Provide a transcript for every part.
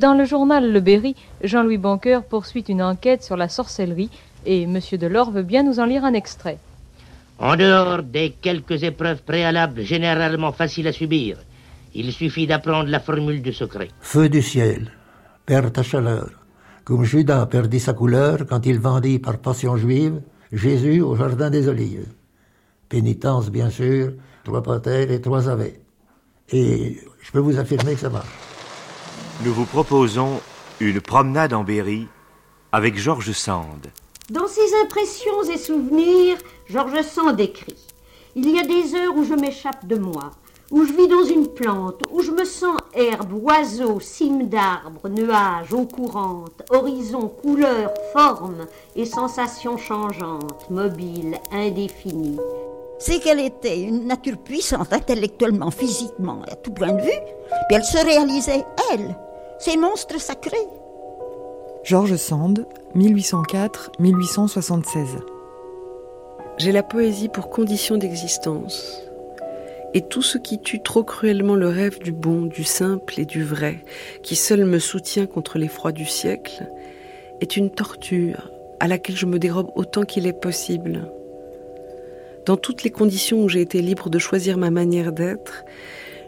Dans le journal Le Berry, Jean-Louis Banqueur poursuit une enquête sur la sorcellerie et M. Delors veut bien nous en lire un extrait. En dehors des quelques épreuves préalables généralement faciles à subir, il suffit d'apprendre la formule du secret. Feu du ciel, perds ta chaleur. Comme Judas perdit sa couleur quand il vendit par passion juive Jésus au jardin des Olives. Pénitence, bien sûr, trois patères et trois avets. Et je peux vous affirmer que ça marche nous vous proposons une promenade en Berry avec Georges Sand. Dans ses impressions et souvenirs, Georges Sand écrit Il y a des heures où je m'échappe de moi, où je vis dans une plante, où je me sens herbe, oiseau, cime d'arbre, nuages, eau courante, horizon, couleur, forme et sensations changeantes, mobiles, indéfinies. C'est qu'elle était une nature puissante intellectuellement, physiquement, à tout point de vue, puis elle se réalisait, elle, ces monstres sacrés. Georges Sand, 1804-1876. J'ai la poésie pour condition d'existence. Et tout ce qui tue trop cruellement le rêve du bon, du simple et du vrai, qui seul me soutient contre les froids du siècle, est une torture à laquelle je me dérobe autant qu'il est possible. Dans toutes les conditions où j'ai été libre de choisir ma manière d'être,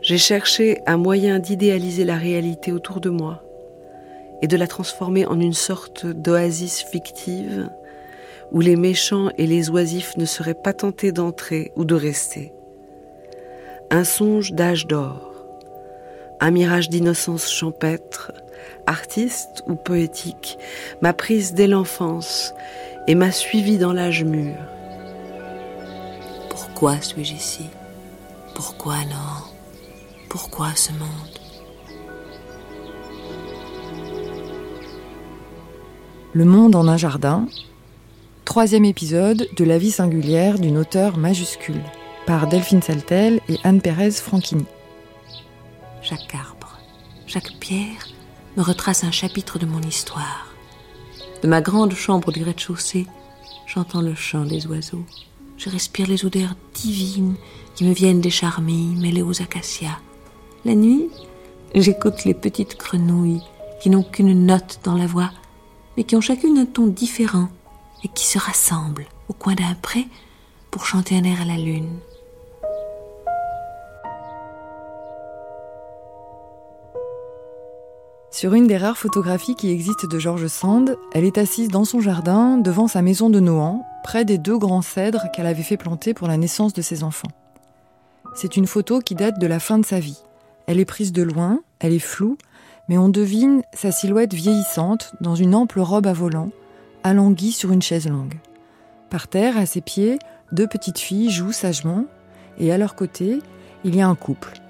j'ai cherché un moyen d'idéaliser la réalité autour de moi et de la transformer en une sorte d'oasis fictive où les méchants et les oisifs ne seraient pas tentés d'entrer ou de rester. Un songe d'âge d'or, un mirage d'innocence champêtre, artiste ou poétique, m'a prise dès l'enfance et m'a suivi dans l'âge mûr. Pourquoi suis-je ici? Pourquoi non pourquoi ce monde Le monde en un jardin, troisième épisode de La vie singulière d'une auteure majuscule, par Delphine Saltel et Anne Pérez Franchini. Chaque arbre, chaque pierre me retrace un chapitre de mon histoire. De ma grande chambre du rez-de-chaussée, j'entends le chant des oiseaux. Je respire les odeurs divines qui me viennent des charmilles mêlées aux acacias. La nuit, j'écoute les petites grenouilles qui n'ont qu'une note dans la voix, mais qui ont chacune un ton différent et qui se rassemblent au coin d'un pré pour chanter un air à la lune. Sur une des rares photographies qui existent de George Sand, elle est assise dans son jardin devant sa maison de Nohant, près des deux grands cèdres qu'elle avait fait planter pour la naissance de ses enfants. C'est une photo qui date de la fin de sa vie. Elle est prise de loin, elle est floue, mais on devine sa silhouette vieillissante dans une ample robe à volant, alanguie sur une chaise longue. Par terre, à ses pieds, deux petites filles jouent sagement, et à leur côté, il y a un couple.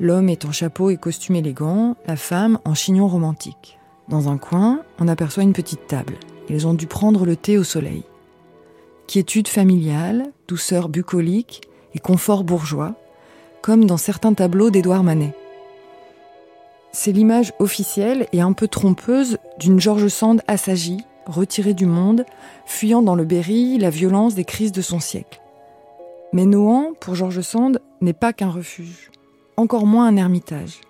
L'homme est en chapeau et costume élégant, la femme en chignon romantique. Dans un coin, on aperçoit une petite table. Ils ont dû prendre le thé au soleil. Quiétude familiale, douceur bucolique et confort bourgeois, comme dans certains tableaux d'Édouard Manet. C'est l'image officielle et un peu trompeuse d'une George Sand assagie, retirée du monde, fuyant dans le Berry la violence des crises de son siècle. Mais Nohant, pour George Sand, n'est pas qu'un refuge, encore moins un ermitage.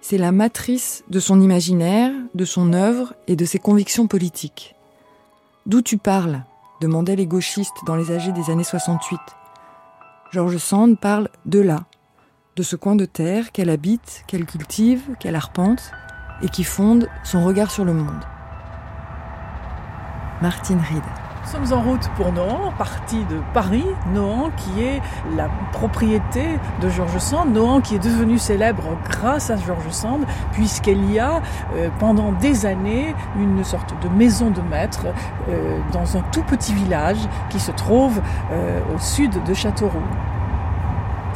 C'est la matrice de son imaginaire, de son œuvre et de ses convictions politiques. D'où tu parles demandaient les gauchistes dans les âgés des années 68. George Sand parle de là, de ce coin de terre qu'elle habite, qu'elle cultive, qu'elle arpente et qui fonde son regard sur le monde. Martine Ried. Nous sommes en route pour Nohant, partie de Paris, Nohant qui est la propriété de Georges Sand, Nohant qui est devenu célèbre grâce à Georges Sand, puisqu'elle y a euh, pendant des années une sorte de maison de maître euh, dans un tout petit village qui se trouve euh, au sud de Châteauroux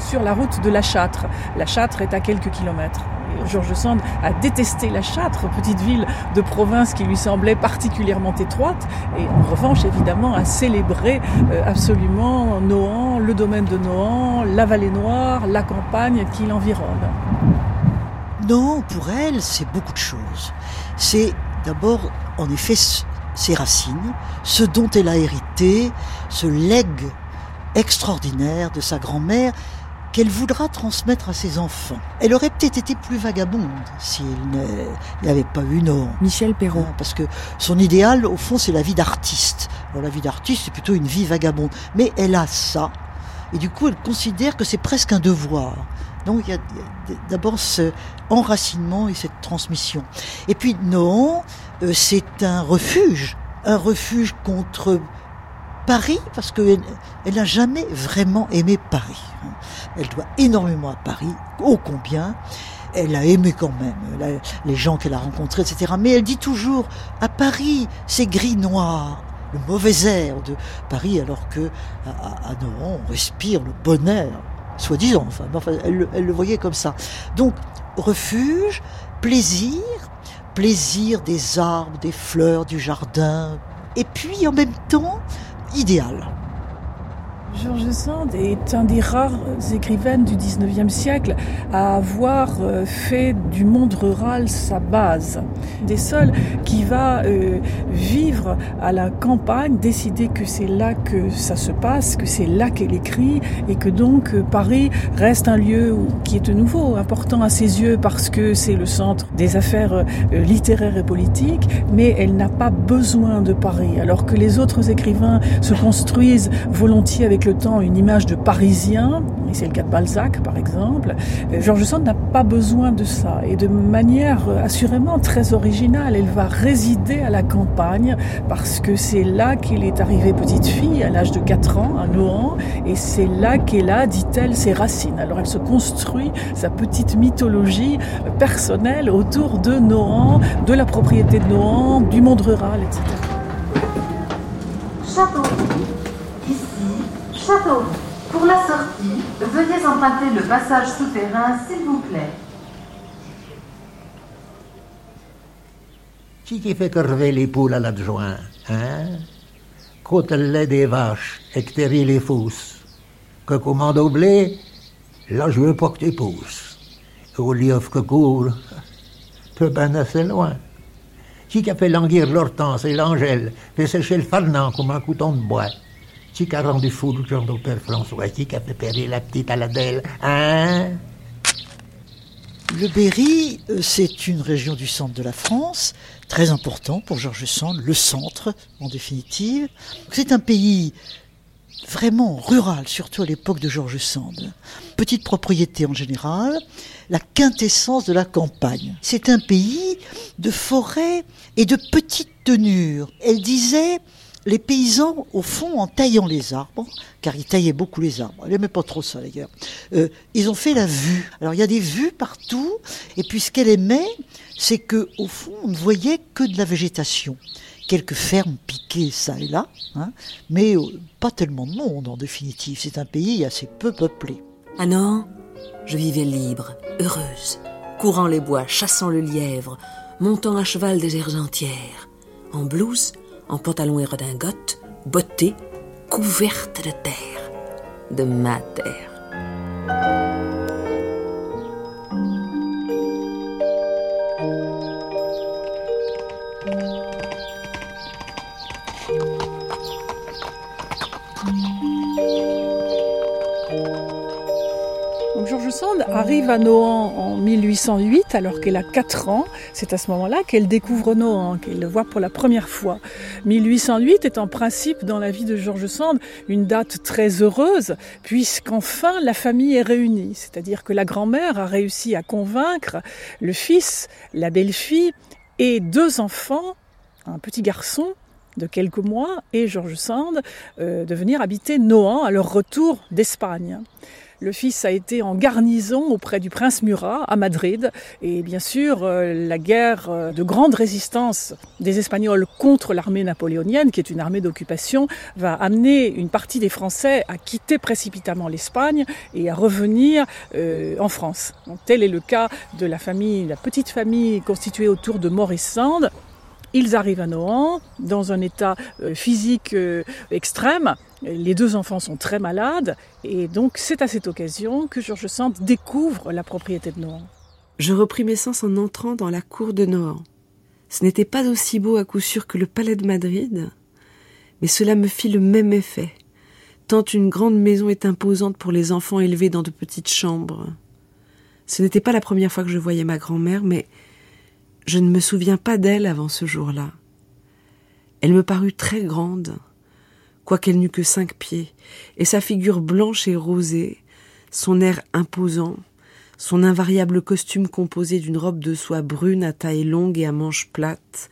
sur la route de la Châtre. La Châtre est à quelques kilomètres. Georges Sand a détesté la Châtre, petite ville de province qui lui semblait particulièrement étroite, et en revanche, évidemment, a célébré euh, absolument Nohant, le domaine de Nohant, la vallée noire, la campagne qui l'environne. Non, pour elle, c'est beaucoup de choses. C'est d'abord, en effet, ses racines, ce dont elle a hérité, ce legs extraordinaire de sa grand-mère, qu'elle voudra transmettre à ses enfants. Elle aurait peut-être été plus vagabonde s'il n'y avait pas eu Nohant. Michel Perrault. Parce que son idéal, au fond, c'est la vie d'artiste. Alors la vie d'artiste, c'est plutôt une vie vagabonde. Mais elle a ça. Et du coup, elle considère que c'est presque un devoir. Donc il y a, d'abord ce enracinement et cette transmission. Et puis Nohant, euh, c'est un refuge. Un refuge contre Paris, parce qu'elle n'a jamais vraiment aimé Paris. Elle doit énormément à Paris, ô combien. Elle a aimé quand même les gens qu'elle a rencontrés, etc. Mais elle dit toujours, à Paris, c'est gris-noir, le mauvais air de Paris, alors que à, Nohant, on respire le bonheur, soi-disant. Enfin, elle, elle le voyait comme ça. Donc, refuge, plaisir, plaisir des arbres, des fleurs, du jardin, et puis en même temps, idéal. Georges Sand est un des rares écrivaines du 19e siècle à avoir euh, fait du monde rural sa base. Des seuls qui va euh, vivre à la campagne, décider que c'est là que ça se passe, que c'est là qu'elle écrit et que donc euh, Paris reste un lieu qui est de nouveau important à ses yeux parce que c'est le centre des affaires littéraires et politiques, mais elle n'a pas besoin de Paris alors que les autres écrivains se construisent volontiers avec le temps une image de Parisien, et c'est le cas de Balzac par exemple, euh, Georges Sand n'a pas besoin de ça. Et de manière euh, assurément très originale, elle va résider à la campagne parce que c'est là qu'elle est arrivée petite fille à l'âge de 4 ans à Nohant et c'est là qu'elle a, dit-elle, ses racines. Alors elle se construit sa petite mythologie personnelle autour de Nohant, de la propriété de Nohant, du monde rural, etc. Château, pour la sortie, veuillez emprunter le passage souterrain, s'il vous plaît. Qui qui fait crever les poules à l'adjoint, hein? Côte le lait des vaches et que les fousses. Que commande au blé, là je veux pas que tu pousses. Au lieu que court, peu ben assez loin. Qui qui a fait languir l'hortense et l'angèle, fait sécher le farnant comme un couton de bois? Qui a rendu fou le genre Père François a fait la petite Aladelle Hein? Le Berry, euh, c'est une région du centre de la France, très important pour Georges Sand, le centre en définitive. C'est un pays vraiment rural, surtout à l'époque de Georges Sand. Petite propriété en général, la quintessence de la campagne. C'est un pays de forêts et de petites tenures. Elle disait les paysans, au fond, en taillant les arbres, car ils taillaient beaucoup les arbres, elle n'aimait pas trop ça d'ailleurs, euh, ils ont fait la vue. Alors il y a des vues partout, et puis ce qu'elle aimait, c'est que au fond, on ne voyait que de la végétation. Quelques fermes piquées ça et là, hein, mais euh, pas tellement de monde en définitive. C'est un pays assez peu peuplé. Ah non, je vivais libre, heureuse, courant les bois, chassant le lièvre, montant à cheval des airs entières, en blouse en pantalon et redingote, bottée, couverte de terre, de ma terre. Arrive à Nohant en 1808 alors qu'elle a 4 ans. C'est à ce moment-là qu'elle découvre Nohant, qu'elle le voit pour la première fois. 1808 est en principe dans la vie de Georges Sand une date très heureuse puisqu'enfin la famille est réunie. C'est-à-dire que la grand-mère a réussi à convaincre le fils, la belle-fille et deux enfants, un petit garçon de quelques mois et Georges Sand euh, de venir habiter Nohant à leur retour d'Espagne. Le fils a été en garnison auprès du prince Murat à Madrid. Et bien sûr, euh, la guerre euh, de grande résistance des Espagnols contre l'armée napoléonienne, qui est une armée d'occupation, va amener une partie des Français à quitter précipitamment l'Espagne et à revenir euh, en France. tel est le cas de la famille, la petite famille constituée autour de Maurice Sand. Ils arrivent à Nohant dans un état physique extrême les deux enfants sont très malades et donc c'est à cette occasion que Georges Sand découvre la propriété de Nohant. Je repris mes sens en entrant dans la cour de Nohant. Ce n'était pas aussi beau à coup sûr que le palais de Madrid, mais cela me fit le même effet. tant une grande maison est imposante pour les enfants élevés dans de petites chambres. Ce n'était pas la première fois que je voyais ma grand-mère, mais je ne me souviens pas d'elle avant ce jour-là. Elle me parut très grande, quoiqu'elle n'eût que cinq pieds, et sa figure blanche et rosée, son air imposant, son invariable costume composé d'une robe de soie brune à taille longue et à manches plates,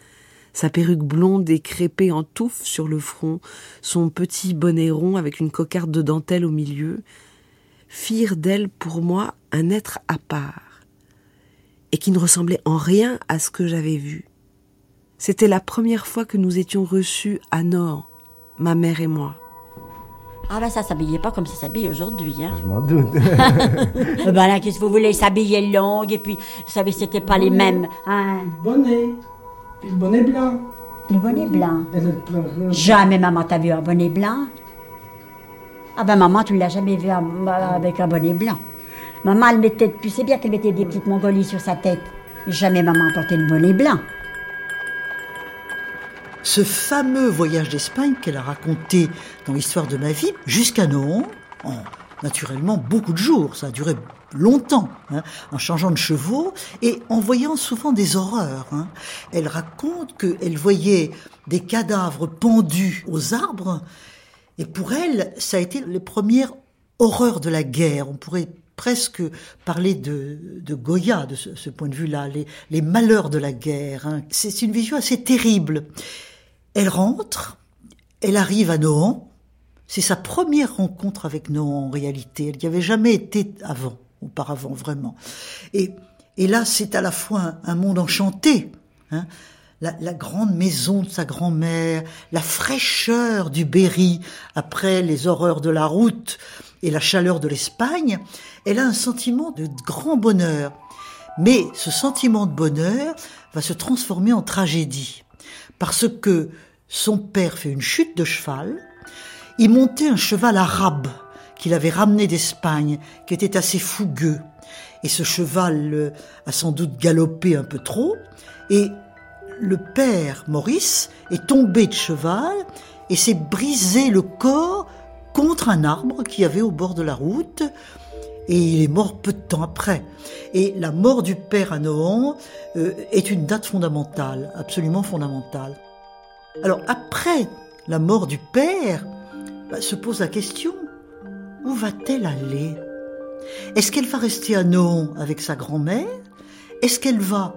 sa perruque blonde et crépée en touffe sur le front, son petit bonnet rond avec une cocarde de dentelle au milieu, firent d'elle pour moi un être à part, et qui ne ressemblait en rien à ce que j'avais vu. C'était la première fois que nous étions reçus à Nord, ma mère et moi. Ah ben ça s'habillait pas comme ça s'habille aujourd'hui. Hein. Je m'en doute. ben là, qu'est-ce que vous voulez, s'habiller longue et puis, vous savez, c'était pas les mêmes. Hein. Bonnet. Puis le bonnet blanc. Le bonnet blanc. Jamais maman t'a vu un bonnet blanc. Ah ben maman, tu l'as jamais vu avec un bonnet blanc. Maman, elle mettait, tu sais bien qu'elle mettait des petites mongolies sur sa tête. Jamais maman portait le bonnet blanc. Ce fameux voyage d'Espagne qu'elle a raconté dans l'histoire de ma vie, jusqu'à Nohant, en naturellement beaucoup de jours, ça a duré longtemps, hein, en changeant de chevaux et en voyant souvent des horreurs. Hein. Elle raconte qu'elle voyait des cadavres pendus aux arbres, et pour elle, ça a été les premières horreurs de la guerre. On pourrait presque parler de, Goya de ce, point de vue-là, les, malheurs de la guerre. Hein. C'est une vision assez terrible. Elle rentre, elle arrive à Nohant. C'est sa première rencontre avec Nohant en réalité. Elle n'y avait jamais été avant, auparavant vraiment. Et, là, c'est à la fois un, monde enchanté. Hein. la, la, grande maison de sa grand-mère, la fraîcheur du Berry après les horreurs de la route et la chaleur de l'Espagne, elle a un sentiment de grand bonheur. Mais ce sentiment de bonheur va se transformer en tragédie. Parce que son père fait une chute de cheval, il montait un cheval arabe qu'il avait ramené d'Espagne, qui était assez fougueux. Et ce cheval euh, a sans doute galopé un peu trop, et le père Maurice est tombé de cheval et s'est brisé le corps contre un arbre qui avait au bord de la route, et il est mort peu de temps après. Et la mort du père à Nohant euh, est une date fondamentale, absolument fondamentale. Alors après la mort du père, bah, se pose la question, où va-t-elle aller? Est-ce qu'elle va rester à Nohant avec sa grand-mère? Est-ce qu'elle va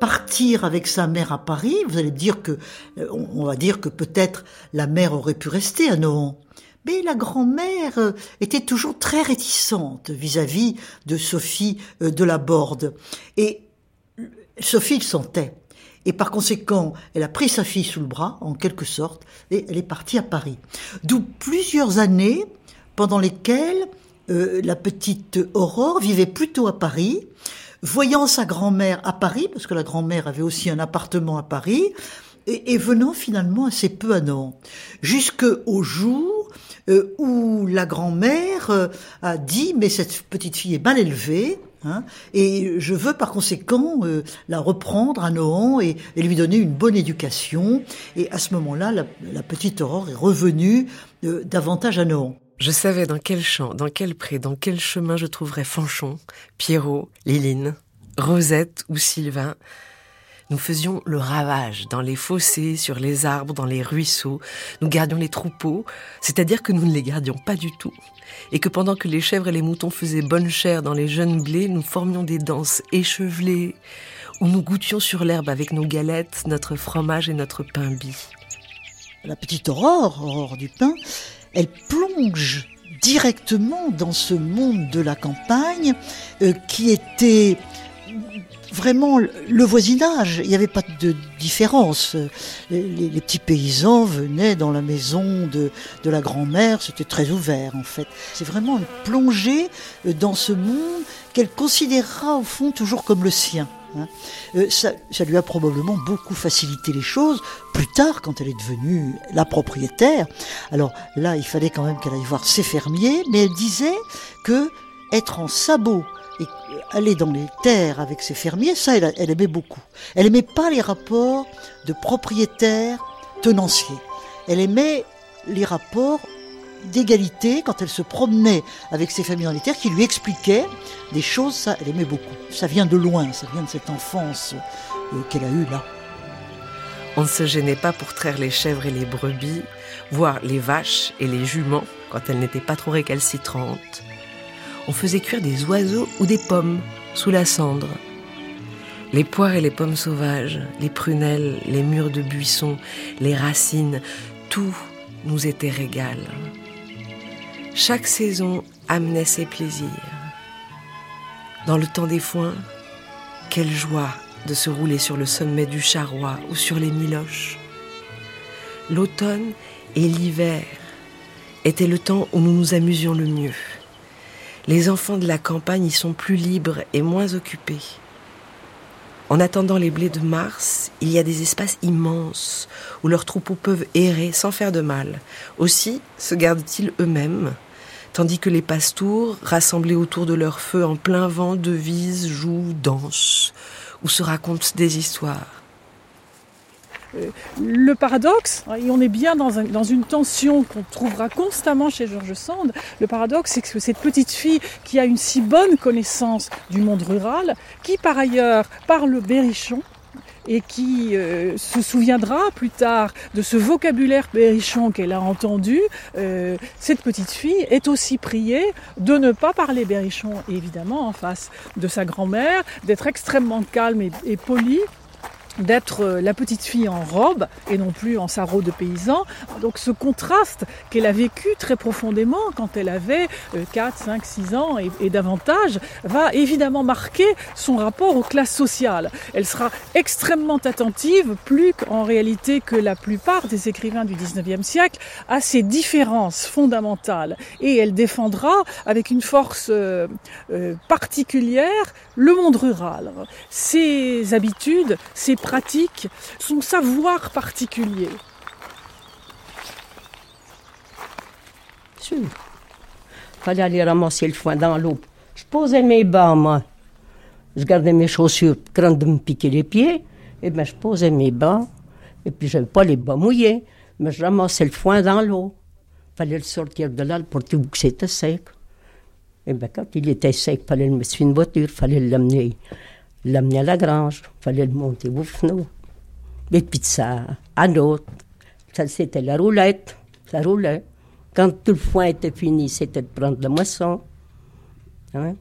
partir avec sa mère à Paris? Vous allez dire que, euh, on va dire que peut-être la mère aurait pu rester à Nohant. Mais la grand-mère euh, était toujours très réticente vis-à-vis de Sophie euh, de la Borde. Et Sophie le sentait. Et par conséquent, elle a pris sa fille sous le bras, en quelque sorte, et elle est partie à Paris. D'où plusieurs années pendant lesquelles euh, la petite Aurore vivait plutôt à Paris, voyant sa grand-mère à Paris, parce que la grand-mère avait aussi un appartement à Paris, et, venant finalement assez peu à Nantes, jusqu'au jour euh, où la grand-mère euh, a dit mais cette petite fille est mal élevée, Hein, et je veux par conséquent euh, la reprendre à Nohant et, lui donner une bonne éducation. Et à ce moment-là, la, petite Aurore est revenue davantage à Nohant. Je savais dans quel champ, dans quel pré, dans quel chemin je trouverais Fanchon, Pierrot, Liline, Rosette ou Sylvain. Nous faisions le ravage dans les fossés, sur les arbres, dans les ruisseaux. Nous gardions les troupeaux, c'est-à-dire que nous ne les gardions pas du tout et que pendant que les chèvres et les moutons faisaient bonne chère dans les jeunes blés, nous formions des danses échevelées, où nous goûtions sur l'herbe avec nos galettes, notre fromage et notre pain bis. La petite Aurore, Aurore du pain, elle plonge directement dans ce monde de la campagne euh, qui était vraiment le voisinage. Il n'y avait pas de différence. Les, petits paysans venaient dans la maison de, de la grand-mère, c'était très ouvert en fait. C'est vraiment une plongée euh, dans ce monde qu'elle considérera au fond toujours comme le sien. Hein. Euh, ça, ça, lui a probablement beaucoup facilité les choses plus tard quand elle est devenue la propriétaire. Alors là, il fallait quand même qu'elle aille voir ses fermiers, mais elle disait que être en sabot et aller dans les terres avec ses fermiers, ça, elle, aimait beaucoup. Elle aimait pas les rapports de propriétaires tenanciers. Elle aimait les rapports d'égalité quand elle se promenait avec ses familles dans les terres, qui lui expliquaient des choses, ça, elle aimait beaucoup. Ça vient de loin, ça vient de cette enfance euh, qu'elle a eue là. On ne se gênait pas pour traire les chèvres et les brebis, voire les vaches et les juments quand elles n'étaient pas trop récalcitrantes. On faisait cuire des oiseaux ou des pommes sous la cendre. Les poires et les pommes sauvages, les prunelles, les murs de buissons, les racines, tout nous était régal. Chaque saison amenait ses plaisirs. Dans le temps des foins, quelle joie de se rouler sur le sommet du charroi ou sur les miloches. L'automne et l'hiver étaient le temps où nous nous amusions le mieux. Les enfants de la campagne y sont plus libres et moins occupés. En attendant les blés de mars, il y a des espaces immenses où leurs troupeaux peuvent errer sans faire de mal. Aussi se gardent-ils eux-mêmes, tandis que les pastours, rassemblés autour de leur feu en plein vent, devisent, jouent, dansent, ou se racontent des histoires. Euh, le paradoxe, et on est bien dans, une tension qu'on trouvera constamment chez Georges Sand, le paradoxe c'est que cette petite fille qui a une si bonne connaissance du monde rural, qui par ailleurs parle berrichon, et qui euh, se souviendra plus tard de ce vocabulaire berrichon qu'elle a entendu, euh, cette petite fille est aussi priée de ne pas parler berrichon, évidemment en face de sa grand-mère, d'être extrêmement calme et, et polie d'être euh, la petite fille en robe et non plus en sarrau de paysan. Donc ce contraste qu'elle a vécu très profondément quand elle avait 4, 5, 6 ans et, davantage va évidemment marquer son rapport aux classes sociales. Elle sera extrêmement attentive, plus qu'en réalité que la plupart des écrivains du 19e siècle, à ces différences fondamentales. Et elle défendra avec une force euh, euh, particulière le monde rural, ses habitudes, ses pratique, son savoir particulier. Sûr. Fallait aller ramasser le foin dans l'eau. Je posais mes bas, moi. Je gardais mes chaussures, crainte de me piquer les pieds. Et eh bien, je posais mes bas. Et puis, je n'avais pas les bas mouillés. Mais je ramassais le foin dans l'eau. Fallait le sortir de là pour que c'était sec. Et eh bien, quand il était sec, fallait le mettre sur une voiture, fallait l'amener l'amener à la grange, il fallait le monter au fenêtre. Et puis ça, à d'autres, ça c'était la roulette, ça roulait. Quand tout le foin était fini, c'était de prendre la moisson. Hein?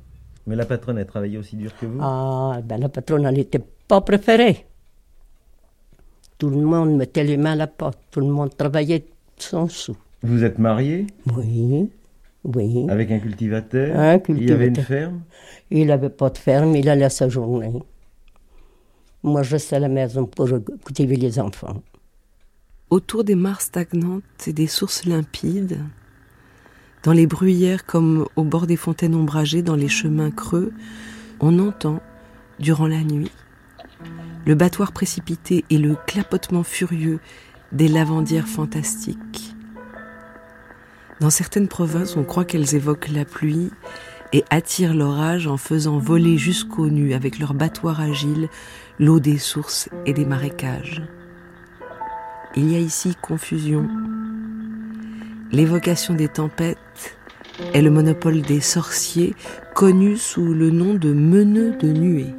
Mais la patronne, elle travaillait aussi dur que vous? Ah, ben la patronne, elle n'était pas préférée. Tout le monde mettait les mains à la porte, tout le monde travaillait sans sou. Vous êtes marié Oui. Oui. Avec un cultivateur? Un cultivateur. Il y avait une ferme? Il n'avait pas de ferme, il allait à sa journée. Moi, je restais à la maison pour cultiver les enfants. Autour des mares stagnantes et des sources limpides, dans les bruyères comme au bord des fontaines ombragées, dans les chemins creux, on entend, durant la nuit, le battoir précipité et le clapotement furieux des lavandières fantastiques. Dans certaines provinces, on croit qu'elles évoquent la pluie et attirent l'orage en faisant voler jusqu'aux nues avec leurs battoirs agiles l'eau des sources et des marécages. Il y a ici confusion. L'évocation des tempêtes est le monopole des sorciers connus sous le nom de meneux de nuées.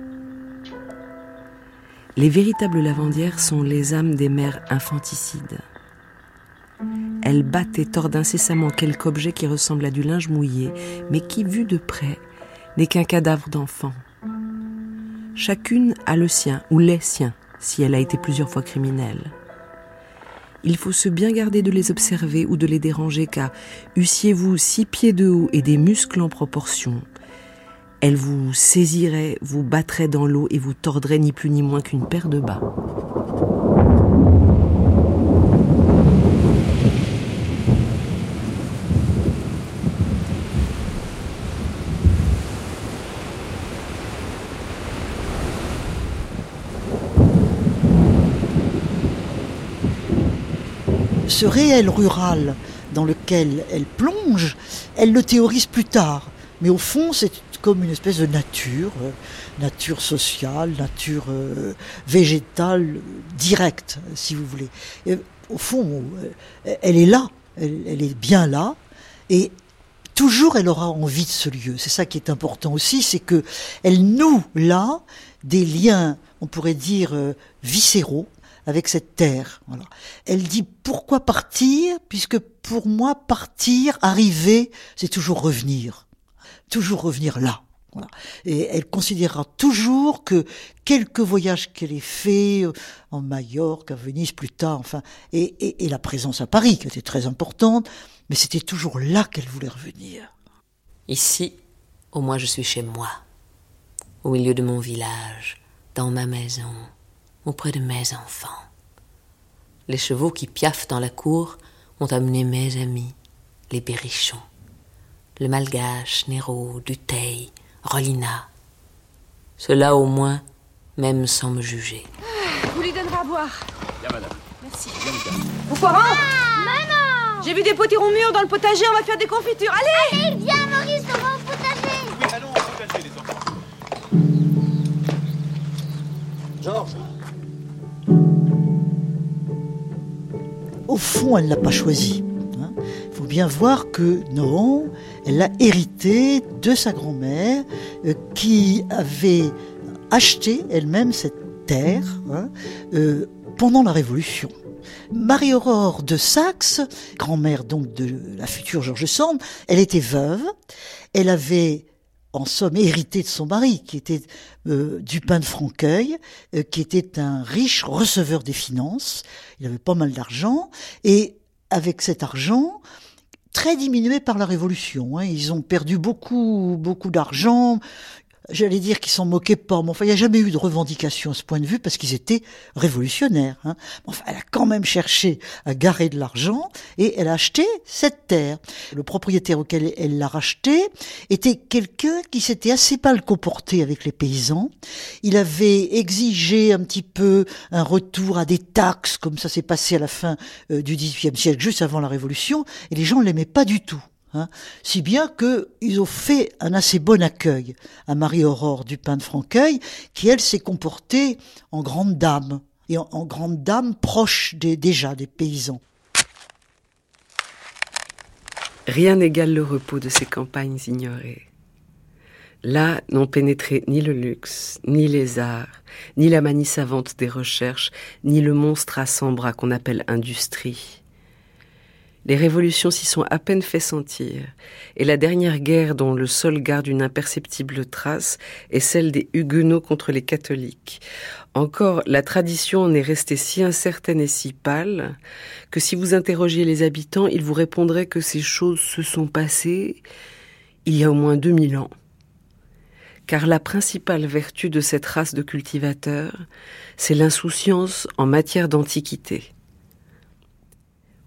Les véritables lavandières sont les âmes des mères infanticides. Elle battent et tordent incessamment quelque objet qui ressemble à du linge mouillé, mais qui, vu de près, n'est qu'un cadavre d'enfant. Chacune a le sien, ou les siens, si elle a été plusieurs fois criminelle. Il faut se bien garder de les observer ou de les déranger, car eussiez-vous six pieds de haut et des muscles en proportion, elles vous saisiraient, vous battraient dans l'eau et vous tordraient ni plus ni moins qu'une paire de bas. Ce réel rural dans lequel elle plonge, elle le théorise plus tard. Mais au fond, c'est comme une espèce de nature, euh, nature sociale, nature euh, végétale directe, si vous voulez. au fond, euh, elle est là, elle, est bien là, Et toujours elle aura envie de ce lieu. C'est ça qui est important aussi, c'est que elle noue là des liens, on pourrait dire euh, viscéraux avec cette terre. Voilà. Elle dit pourquoi partir? Puisque pour moi, partir, arriver, c'est toujours revenir. Toujours revenir là. Et elle considérera toujours que quelques voyages qu'elle ait faits euh, en Majorque, à Venise plus tard, enfin, et, et la présence à Paris, qui était très importante, mais c'était toujours là qu'elle voulait revenir. Ici, au moins je suis chez moi, au milieu de mon village, dans ma maison, auprès de mes enfants. Les chevaux qui piaffent dans la cour ont amené mes amis, les berrichons, le malgache, Nero, Duteil, Rolina. Cela au moins, même sans me juger. Vous lui donnerez à boire. Bien, madame. Merci. Vous Ah, Maman J'ai vu des potirons mûrs dans le potager, on va faire des confitures. Allez Allez, viens Maurice, on va au potager Oui, allons au potager, les enfants. Georges Au fond, elle l'a pas choisi. hein. Il faut bien voir que non, elle l'a hérité de sa grand-mère euh, qui avait acheté elle-même cette terre hein, euh, pendant la Révolution. Marie-Aurore de Saxe, grand-mère donc de la future George Sand, elle était veuve. Elle avait en somme hérité de son mari, qui était euh, Dupin de Franqueuil, euh, qui était un riche receveur des finances. Il avait pas mal d'argent, et avec cet argent, très diminué par la Révolution, hein, ils ont perdu beaucoup, beaucoup d'argent. J'allais dire qu'ils s'en moquaient pas, mais enfin, il n'y a jamais eu de revendication à ce point de vue parce qu'ils étaient révolutionnaires. Hein. Enfin, elle a quand même cherché à garer de l'argent et elle a acheté cette terre. Le propriétaire auquel elle l'a racheté était quelqu'un qui s'était assez mal comporté avec les paysans. Il avait exigé un petit peu un retour à des taxes, comme ça s'est passé à la fin euh, du XVIIIe siècle, juste avant la Révolution, et les gens ne l'aimaient pas du tout. Hein, si bien que ils ont fait un assez bon accueil à Marie-Aurore Dupin de Franqueuil, qui elle s'est comportée en grande dame et en, grande dame proche déjà des paysans. Rien n'égale le repos de ces campagnes ignorées. Là n'ont pénétré ni le luxe, ni les arts, ni la manie savante des recherches, ni le monstre à cent bras qu'on appelle industrie. Les révolutions s'y sont à peine fait sentir, et la dernière guerre dont le sol garde une imperceptible trace est celle des Huguenots contre les catholiques. Encore, la tradition en est restée si incertaine et si pâle que si vous interrogiez les habitants, ils vous répondraient que ces choses se sont passées il y a au moins 2000 ans. Car la principale vertu de cette race de cultivateurs, c'est l'insouciance en matière d'antiquité.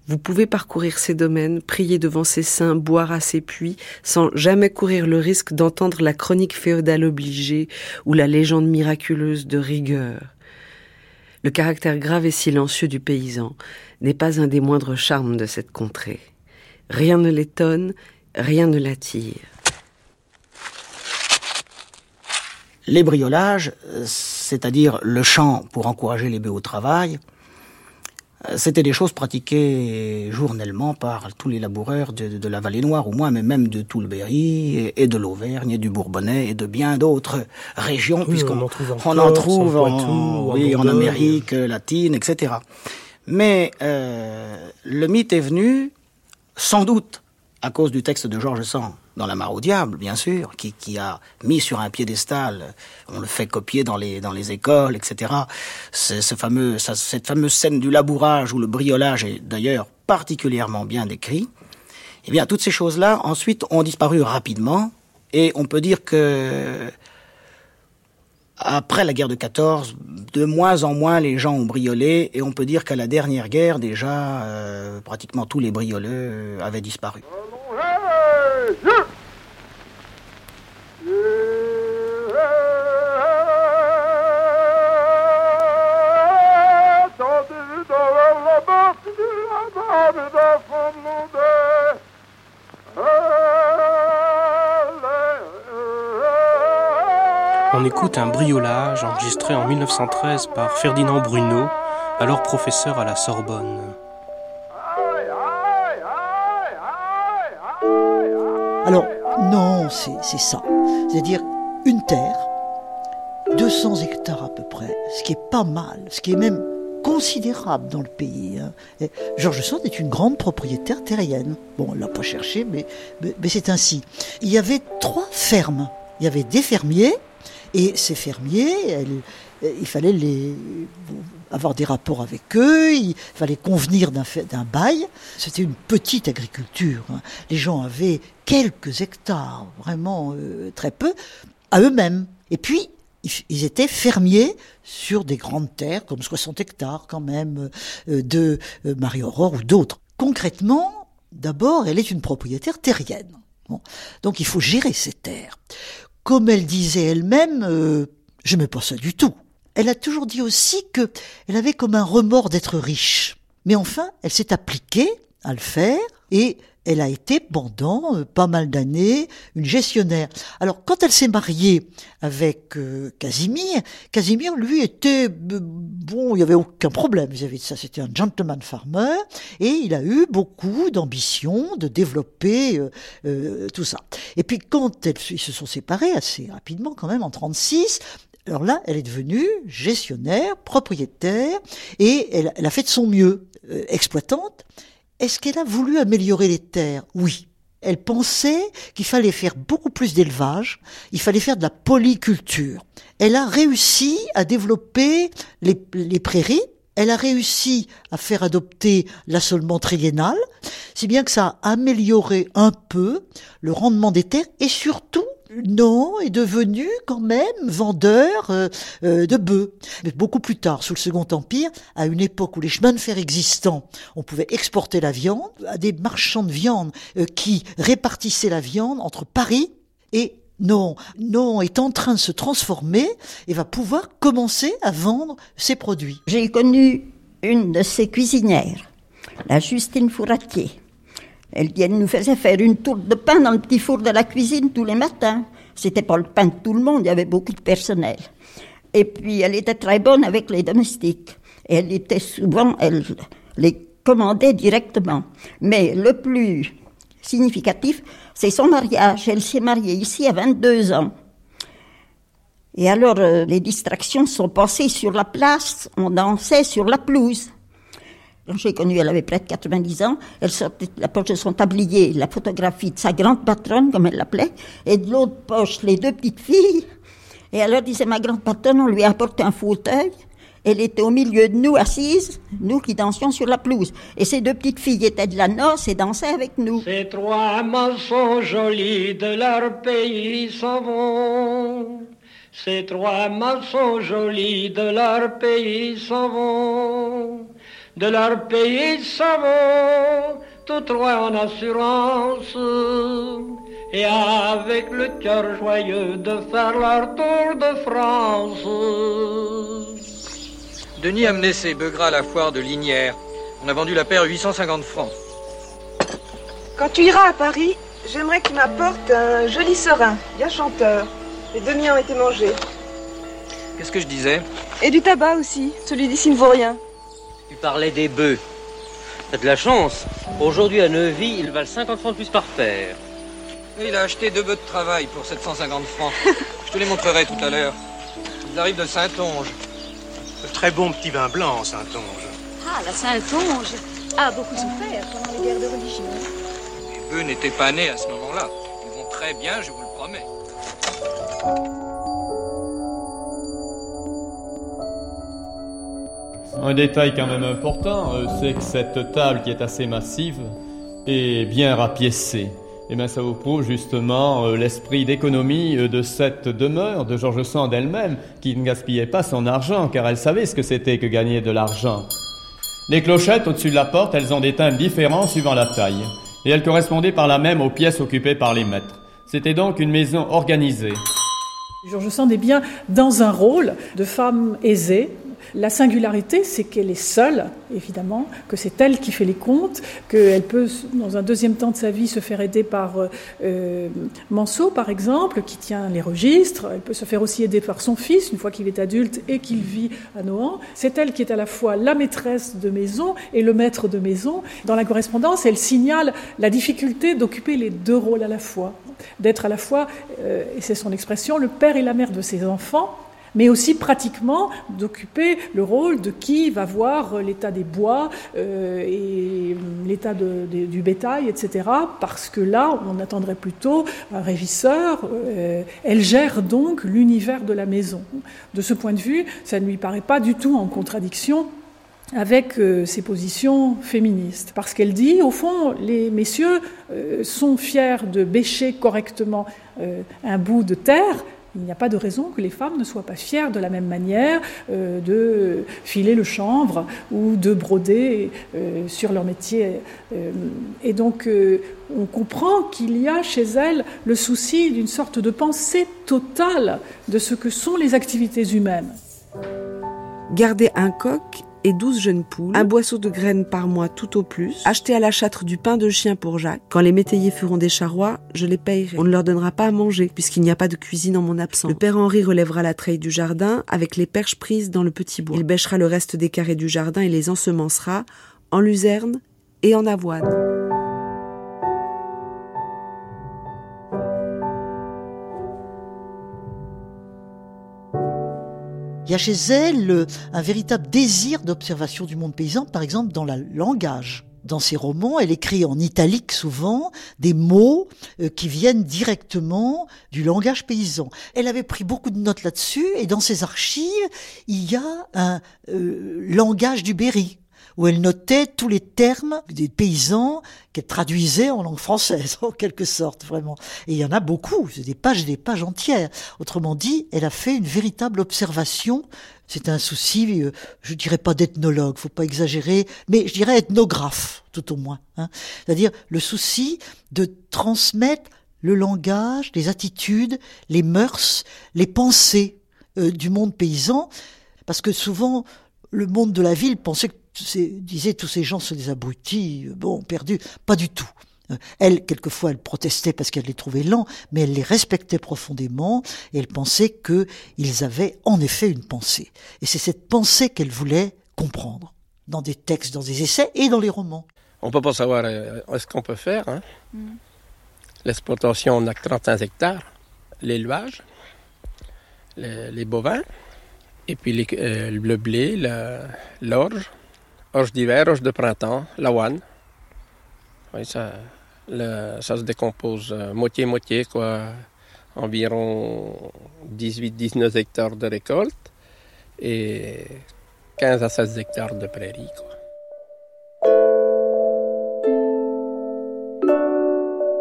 Vous pouvez parcourir ces domaines, prier devant ces saints, boire à ces puits, sans jamais courir le risque d'entendre la chronique féodale obligée ou la légende miraculeuse de rigueur. Le caractère grave et silencieux du paysan n'est pas un des moindres charmes de cette contrée. Rien ne l'étonne, rien ne l'attire. Les briolages, c'est-à-dire le champ pour encourager les bœufs au travail, c'était des choses pratiquées journellement par tous les laboureurs de, de la vallée noire, au moins, mais même de tout le Berry, et, et de l'Auvergne, et du Bourbonnais, et de bien d'autres régions, Oui, puisqu'on on en trouve en on en trouve en en, Poitou, en oui, en. Amérique latine, etc. Mais euh, le mythe est venu, sans doute, à cause du texte de Georges Sand, dans La Mare au Diable, bien sûr, qui, qui a mis sur un piédestal, on le fait copier dans les, dans les écoles, etc. Ce fameux, cette fameuse scène du labourage où le briolage est d'ailleurs particulièrement bien décrit. Eh bien, toutes ces choses-là, ensuite, ont disparu rapidement, et on peut dire que après la guerre de 14, de moins en moins les gens ont briolé, et on peut dire qu'à la dernière guerre, déjà, euh, pratiquement tous les brioleux avaient disparu. On écoute un briolage enregistré en 1913 par Ferdinand Bruno, alors professeur à la Sorbonne. Alors, non, c'est ça. C'est-à-dire une terre, 200 hectares à peu près, ce qui est pas mal, ce qui est même considérable dans le pays. Hein. Georges Sand est une grande propriétaire terrienne. Bon, on l'a pas cherché, mais, c'est ainsi. Il y avait trois fermes. Il y avait des fermiers, et ces fermiers, il fallait les, avoir des rapports avec eux, il fallait convenir d'un bail. C'était une petite agriculture. Hein. Les gens avaient quelques hectares, vraiment euh, très peu, à eux-mêmes. Et puis, ils étaient fermiers sur des grandes terres, comme 60 hectares quand même, euh, de euh, Marie-Aurore ou d'autres. Concrètement, d'abord, elle est une propriétaire terrienne. Donc il faut gérer ces terres. Comme elle disait elle-même, euh, je n'aimais pas ça du tout. Elle a toujours dit aussi que elle avait comme un remords d'être riche. Mais enfin, elle s'est appliquée à le faire et elle a été pendant euh, pas mal d'années une gestionnaire. Alors quand elle s'est mariée avec euh, Casimir, Casimir lui était euh, bon, il y avait aucun problème vis-à-vis de ça. C'était un gentleman farmer et il a eu beaucoup d'ambition de développer tout ça. Et puis quand elles, ils se sont séparés assez rapidement quand même en 36, alors là, elle est devenue gestionnaire, propriétaire, et elle, elle a fait de son mieux, exploitante. Est-ce qu'elle a voulu améliorer les terres? Oui. Elle pensait qu'il fallait faire beaucoup plus d'élevage, il fallait faire de la polyculture. Elle a réussi à développer les, prairies, elle a réussi à faire adopter l'assolement triennal, si bien que ça a amélioré un peu le rendement des terres et surtout non, est devenu quand même vendeur euh, euh, de bœufs. Mais beaucoup plus tard, sous le Second Empire, à une époque où les chemins de fer existants, on pouvait exporter la viande, à des marchands de viande euh, qui répartissaient la viande entre Paris et non, non est en train de se transformer et va pouvoir commencer à vendre ses produits. J'ai connu une de ses cuisinières, la Justine Fouratier elle, nous faisait faire une tourte de pain dans le petit four de la cuisine tous les matins. C'était pas le pain de tout le monde, il y avait beaucoup de personnel. Et puis, elle était très bonne avec les domestiques. elle était souvent, elle les commandait directement. Mais le plus significatif, c'est son mariage. Elle s'est mariée ici à 22 ans. Et alors, euh, les distractions sont passées sur la place, on dansait sur la pelouse. J'ai connu, elle avait près de 90 ans. Elle sortait de la poche de son tablier la photographie de sa grande patronne, comme elle l'appelait, et de l'autre poche, les deux petites filles. Et alors, disait ma grande patronne, on lui a apporté un fauteuil. Elle était au milieu de nous, assise, nous qui dansions sur la pelouse. Et ces deux petites filles étaient de la noce et dansaient avec nous. Ces trois sont jolis de leur pays s'en vont. Ces trois sont jolis de leur pays s'en vont de leur pays savons, tout trois en assurance, et avec le cœur joyeux de faire leur tour de France. Denis a mené ses bœufs gras à la foire de Linière. On a vendu la paire 850 francs. Quand tu iras à Paris, j'aimerais que tu m'apportes un joli serin, bien chanteur. Les demi ont été mangés. Qu'est-ce que je disais? Et du tabac aussi. Celui d'ici ne vaut rien. Tu parlais des bœufs. T'as de la chance. Aujourd'hui à Neuvy, ils valent 50 francs de plus par paire. Il a acheté deux bœufs de travail pour 750 francs. Je te les montrerai tout à l'heure. Ils arrivent de Saint-Onge. Très bon petit vin blanc, Saint-Onge. Ah, la Saint-Onge a beaucoup souffert pendant les guerres de religion. Les bœufs n'étaient pas nés à ce moment-là. Ils vont très bien, je vous le promets. Un détail quand même important, euh, c'est que cette table qui est assez massive est bien rapiécée. Et eh bien ça vous prouve justement euh, l'esprit d'économie euh, de cette demeure de Georges Sand elle-même, qui ne gaspillait pas son argent, car elle savait ce que c'était que gagner de l'argent. Les clochettes au-dessus de la porte, elles ont des timbres différents suivant la taille, et elles correspondaient par la même aux pièces occupées par les maîtres. C'était donc une maison organisée. Georges Sand est bien dans un rôle de femme aisée, La singularité, c'est qu'elle est seule, évidemment, que c'est elle qui fait les comptes, qu'elle peut, dans un deuxième temps de sa vie, se faire aider par euh, Manceau, par exemple, qui tient les registres. Elle peut se faire aussi aider par son fils, une fois qu'il est adulte et qu'il vit à Nohant. C'est elle qui est à la fois la maîtresse de maison et le maître de maison. Dans la correspondance, elle signale la difficulté d'occuper les deux rôles à la fois, d'être à la fois, euh, et c'est son expression, le père et la mère de ses enfants, mais aussi pratiquement d'occuper le rôle de qui va voir l'état des bois euh, et l'état du bétail, etc. Parce que là, on attendrait plutôt un régisseur. Euh, elle gère donc l'univers de la maison. De ce point de vue, ça ne lui paraît pas du tout en contradiction avec euh, ses positions féministes. Parce qu'elle dit, au fond, les messieurs sont fiers de bêcher correctement un bout de terre, il n'y a pas de raison que les femmes ne soient pas fières de la même manière euh, de filer le chanvre ou de broder euh, sur leur métier. Euh, et donc, on comprend qu'il y a chez elles le souci d'une sorte de pensée totale de ce que sont les activités humaines. Garder un coq et 12 jeunes poules, un boisseau de graines par mois tout au plus, acheter à la châtre du pain de chien pour Jacques. Quand les métayers feront des charrois, je les payerai. On ne leur donnera pas à manger, puisqu'il n'y a pas de cuisine en mon absence. Le père Henri relèvera la treille du jardin avec les perches prises dans le petit bois. Il bêchera le reste des carrés du jardin et les ensemencera en luzerne et en avoine. Il y a chez elle un véritable désir d'observation du monde paysan, par exemple dans le langage. Dans ses romans, elle écrit en italique souvent des mots euh, qui viennent directement du langage paysan. Elle avait pris beaucoup de notes là-dessus et dans ses archives, il y a un euh, langage du Berry où elle notait tous les termes des paysans qu'elle traduisait en langue française, en quelque sorte, vraiment. Et il y en a beaucoup, c'est des pages et des pages entières. Autrement dit, elle a fait une véritable observation. C'est un souci, euh, je dirais pas d'ethnologue, faut pas exagérer, mais je dirais ethnographe, tout au moins. Hein. C'est-à-dire le souci de transmettre le langage, les attitudes, les mœurs, les pensées euh, du monde paysan, parce que souvent le monde de la ville pensait que disait tous ces gens sont des abrutis, euh, bon, perdus. Pas du tout. Euh, elle, quelquefois, elle protestait parce qu'elle les trouvait lents, mais elle les respectait profondément et elle pensait qu'ils avaient en effet une pensée. Et c'est cette pensée qu'elle voulait comprendre dans des textes, dans des essais et dans les romans. On peut pas savoir euh, ce qu'on peut faire. Hein? Mm. L'exploitation, on a 35 hectares. L'élevage, les, bovins, et puis le blé, l'orge orge d'hiver, orge de printemps, l'avoine. Oui, ça, ça se décompose euh, moitié-moitié, quoi. Environ 18-19 hectares de récolte et 15 à 16 hectares de prairie, quoi.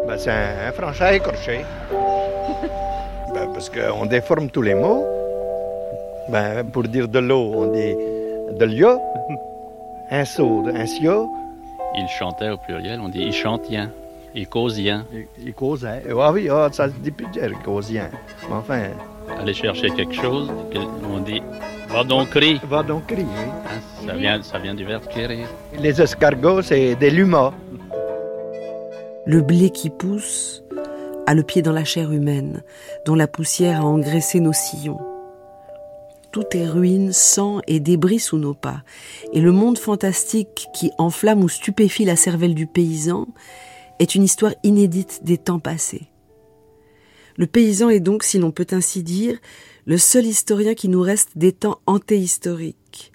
Ben, c'est un, un franchise écorché. ben, parce qu'on déforme tous les mots. Ben, pour dire de l'eau, on dit de l'eau un saut, un sio. Il chantait au pluriel, on dit il chantien, il causien. Il, causait. Ah oui, ah, ça se dit plus dire causien. Enfin. Aller chercher quelque chose, on dit va donc crier. Va donc crier. Hein, ça, vient, ça vient du verbe quérir. Les escargots, c'est des lumas. Le blé qui pousse a le pied dans la chair humaine, dont la poussière a engraissé nos sillons. Tout est ruine, sang et débris sous nos pas. Et le monde fantastique qui enflamme ou stupéfie la cervelle du paysan est une histoire inédite des temps passés. Le paysan est donc, si l'on peut ainsi dire, le seul historien qui nous reste des temps antéhistoriques.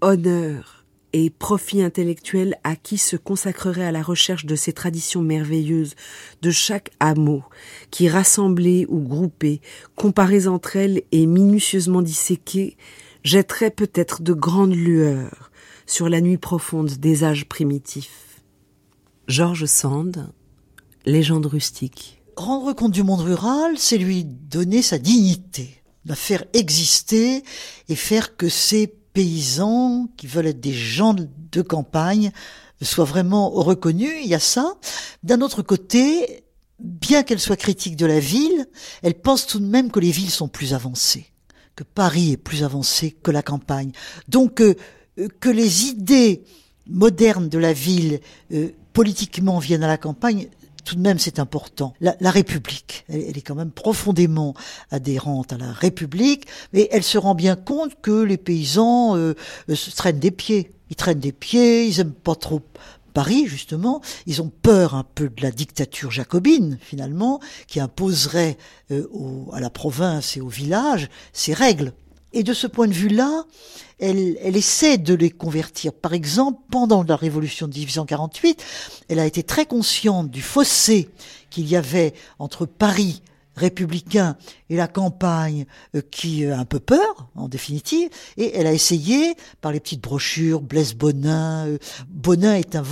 Honneur, et profit intellectuel à qui se consacrerait à la recherche de ces traditions merveilleuses de chaque hameau, qui rassemblées ou groupées, comparées entre elles et minutieusement disséquées, jetterait peut-être de grandes lueurs sur la nuit profonde des âges primitifs. Georges Sand, Légende rustique. Rendre compte du monde rural, c'est lui donner sa dignité, la faire exister et faire que ces paysans, qui veulent être des gens de campagne, soient vraiment reconnus. Il y a ça. D'un autre côté, bien qu'elle soit critique de la ville, elle pense tout de même que les villes sont plus avancées que Paris est plus avancé que la campagne. Donc euh, que les idées modernes de la ville euh, politiquement viennent à la campagne, tout de même c'est important. La, République, elle, est quand même profondément adhérente à la République, mais elle se rend bien compte que les paysans euh, se traînent des pieds. Ils traînent des pieds, ils aiment pas trop Paris, justement, ils ont peur un peu de la dictature jacobine, finalement, qui imposerait euh, à la province et au village ses règles. Et de ce point de vue-là, elle, elle, essaie de les convertir. Par exemple, pendant la révolution de 1848, elle a été très consciente du fossé qu'il y avait entre Paris républicain et la campagne euh, qui a un peu peur, en définitive, et elle a essayé, par les petites brochures, Blaise Bonin, euh, Bonin est un,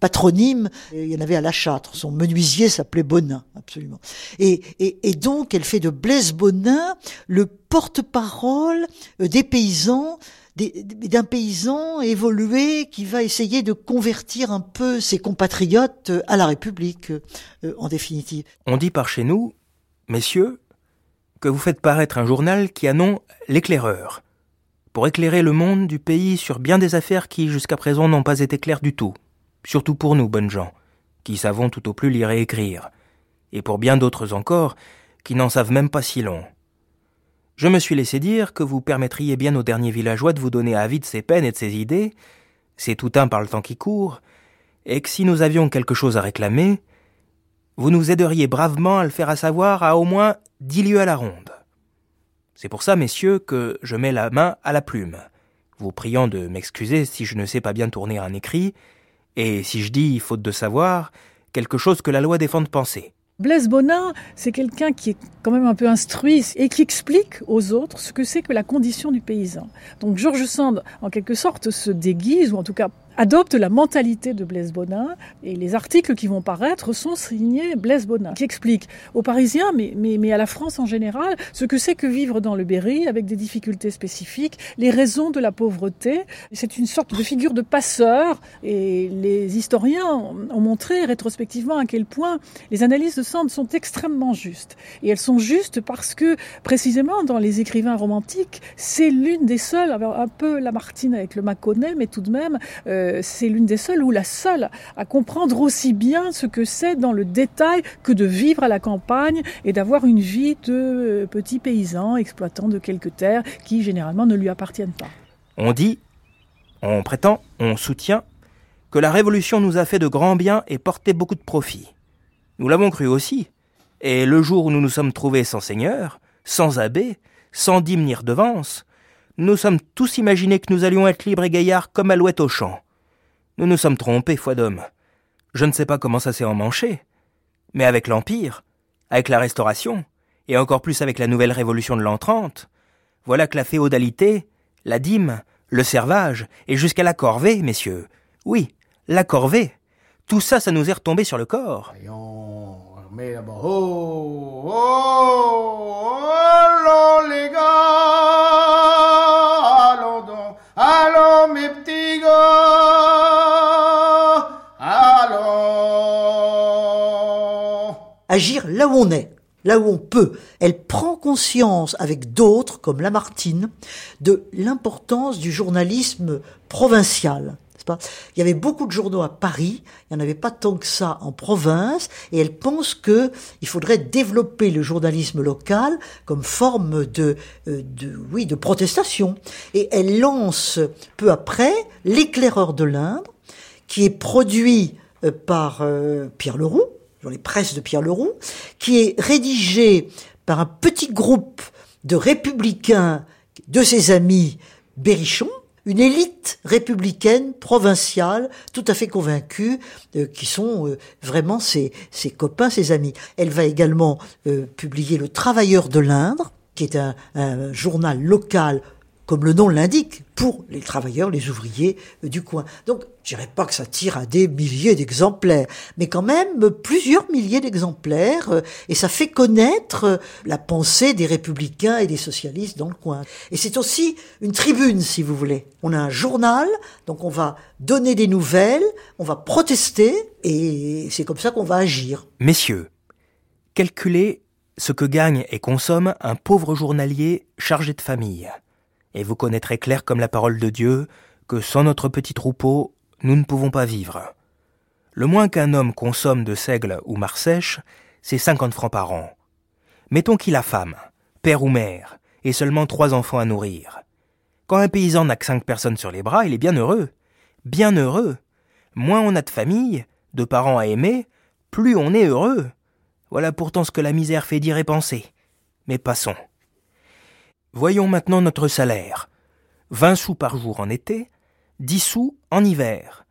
patronyme, il y en avait à La Châtre, son menuisier s'appelait Bonin, absolument. Et, et, donc elle fait de Blaise Bonin le porte-parole euh, des paysans, d'un paysan évolué qui va essayer de convertir un peu ses compatriotes à la République, en définitive. On dit par chez nous, messieurs, que vous faites paraître un journal qui a nom L'éclaireur, pour éclairer le monde du pays sur bien des affaires qui jusqu'à présent n'ont pas été claires du tout, surtout pour nous, bonnes gens, qui savons tout au plus lire et écrire, et pour bien d'autres encore, qui n'en savent même pas si long. Je me suis laissé dire que vous permettriez bien aux derniers villageois de vous donner avis de ses peines et de ses idées, c'est tout un par le temps qui court, et que si nous avions quelque chose à réclamer, vous nous aideriez bravement à le faire à savoir à au moins dix lieues à la ronde. C'est pour ça, messieurs, que je mets la main à la plume, vous priant de m'excuser si je ne sais pas bien tourner un écrit, et si je dis, faute de savoir, quelque chose que la loi défend de penser. Blaise Bonin, c'est quelqu'un qui est quand même un peu instruit et qui explique aux autres ce que c'est que la condition du paysan. Donc Georges Sand, en quelque sorte, se déguise, ou en tout cas adopte la mentalité de Blaise Bonin et les articles qui vont paraître sont signés Blaise Bonin qui explique aux Parisiens mais, mais, mais à la France en général ce que c'est que vivre dans le Berry avec des difficultés spécifiques, les raisons de la pauvreté. C'est une sorte de figure de passeur et les historiens ont montré rétrospectivement à quel point les analyses de Sand sont extrêmement justes. Et elles sont justes parce que précisément dans les écrivains romantiques, c'est l'une des seules, un peu Lamartine avec le Mâconnais, mais tout de même, euh, c'est l'une des seules ou la seule à comprendre aussi bien ce que c'est dans le détail que de vivre à la campagne et d'avoir une vie de euh, petit paysan exploitant de quelques terres qui généralement ne lui appartiennent pas. On dit, on prétend, on soutient que la Révolution nous a fait de grands biens et porté beaucoup de profits. Nous l'avons cru aussi. Et le jour où nous nous sommes trouvés sans seigneur, sans abbé, sans dîme ni redevance, nous sommes tous imaginés que nous allions être libres et gaillards comme alouettes au champ. Nous nous sommes trompés, foi d'homme. Je ne sais pas comment ça s'est emmanché, mais avec l'Empire, avec la Restauration, et encore plus avec la nouvelle révolution de l'an 30, voilà que la féodalité, la dîme, le servage, et jusqu'à la corvée, messieurs. Oui, la corvée. Tout ça, ça nous est retombé sur le corps. Oh, on est, là où on peut. Elle prend conscience avec d'autres, comme Lamartine, de l'importance du journalisme provincial. Il y avait beaucoup de journaux à Paris, il n'y en avait pas tant que ça en province, et elle pense que il faudrait développer le journalisme local comme forme de, euh, de, oui, de protestation. Et elle lance peu après l'éclaireur de l'Indre, qui est produit euh, par euh, Pierre Leroux, dans les presses de Pierre Leroux, qui est rédigé par un petit groupe de républicains de ses amis Berrichon, une élite républicaine provinciale tout à fait convaincue euh, qui sont euh, vraiment ses, copains, ses amis. Elle va également euh, publier Le Travailleur de l'Indre, qui est un journal local comme le nom l'indique, pour les travailleurs, les ouvriers euh, du coin. Donc, je dirais pas que ça tire à des milliers d'exemplaires, mais quand même plusieurs milliers d'exemplaires, euh, et ça fait connaître euh, la pensée des républicains et des socialistes dans le coin. Et c'est aussi une tribune, si vous voulez. On a un journal, donc on va donner des nouvelles, on va protester, et c'est comme ça qu'on va agir. Messieurs, calculez ce que gagne et consomme un pauvre journalier chargé de famille. Et vous connaîtrez clair comme la parole de Dieu que sans notre petit troupeau, nous ne pouvons pas vivre. Le moins qu'un homme consomme de seigle ou marsèche, c'est 50 francs par an. Mettons qu'il a femme, père ou mère, et seulement trois enfants à nourrir. Quand un paysan n'a que cinq personnes sur les bras, il est bien heureux. Bien heureux. Moins on a de famille, de parents à aimer, plus on est heureux. Voilà pourtant ce que la misère fait dire et penser. Mais passons. Voyons maintenant notre salaire. 20 sous par jour en été, 10 sous en hiver.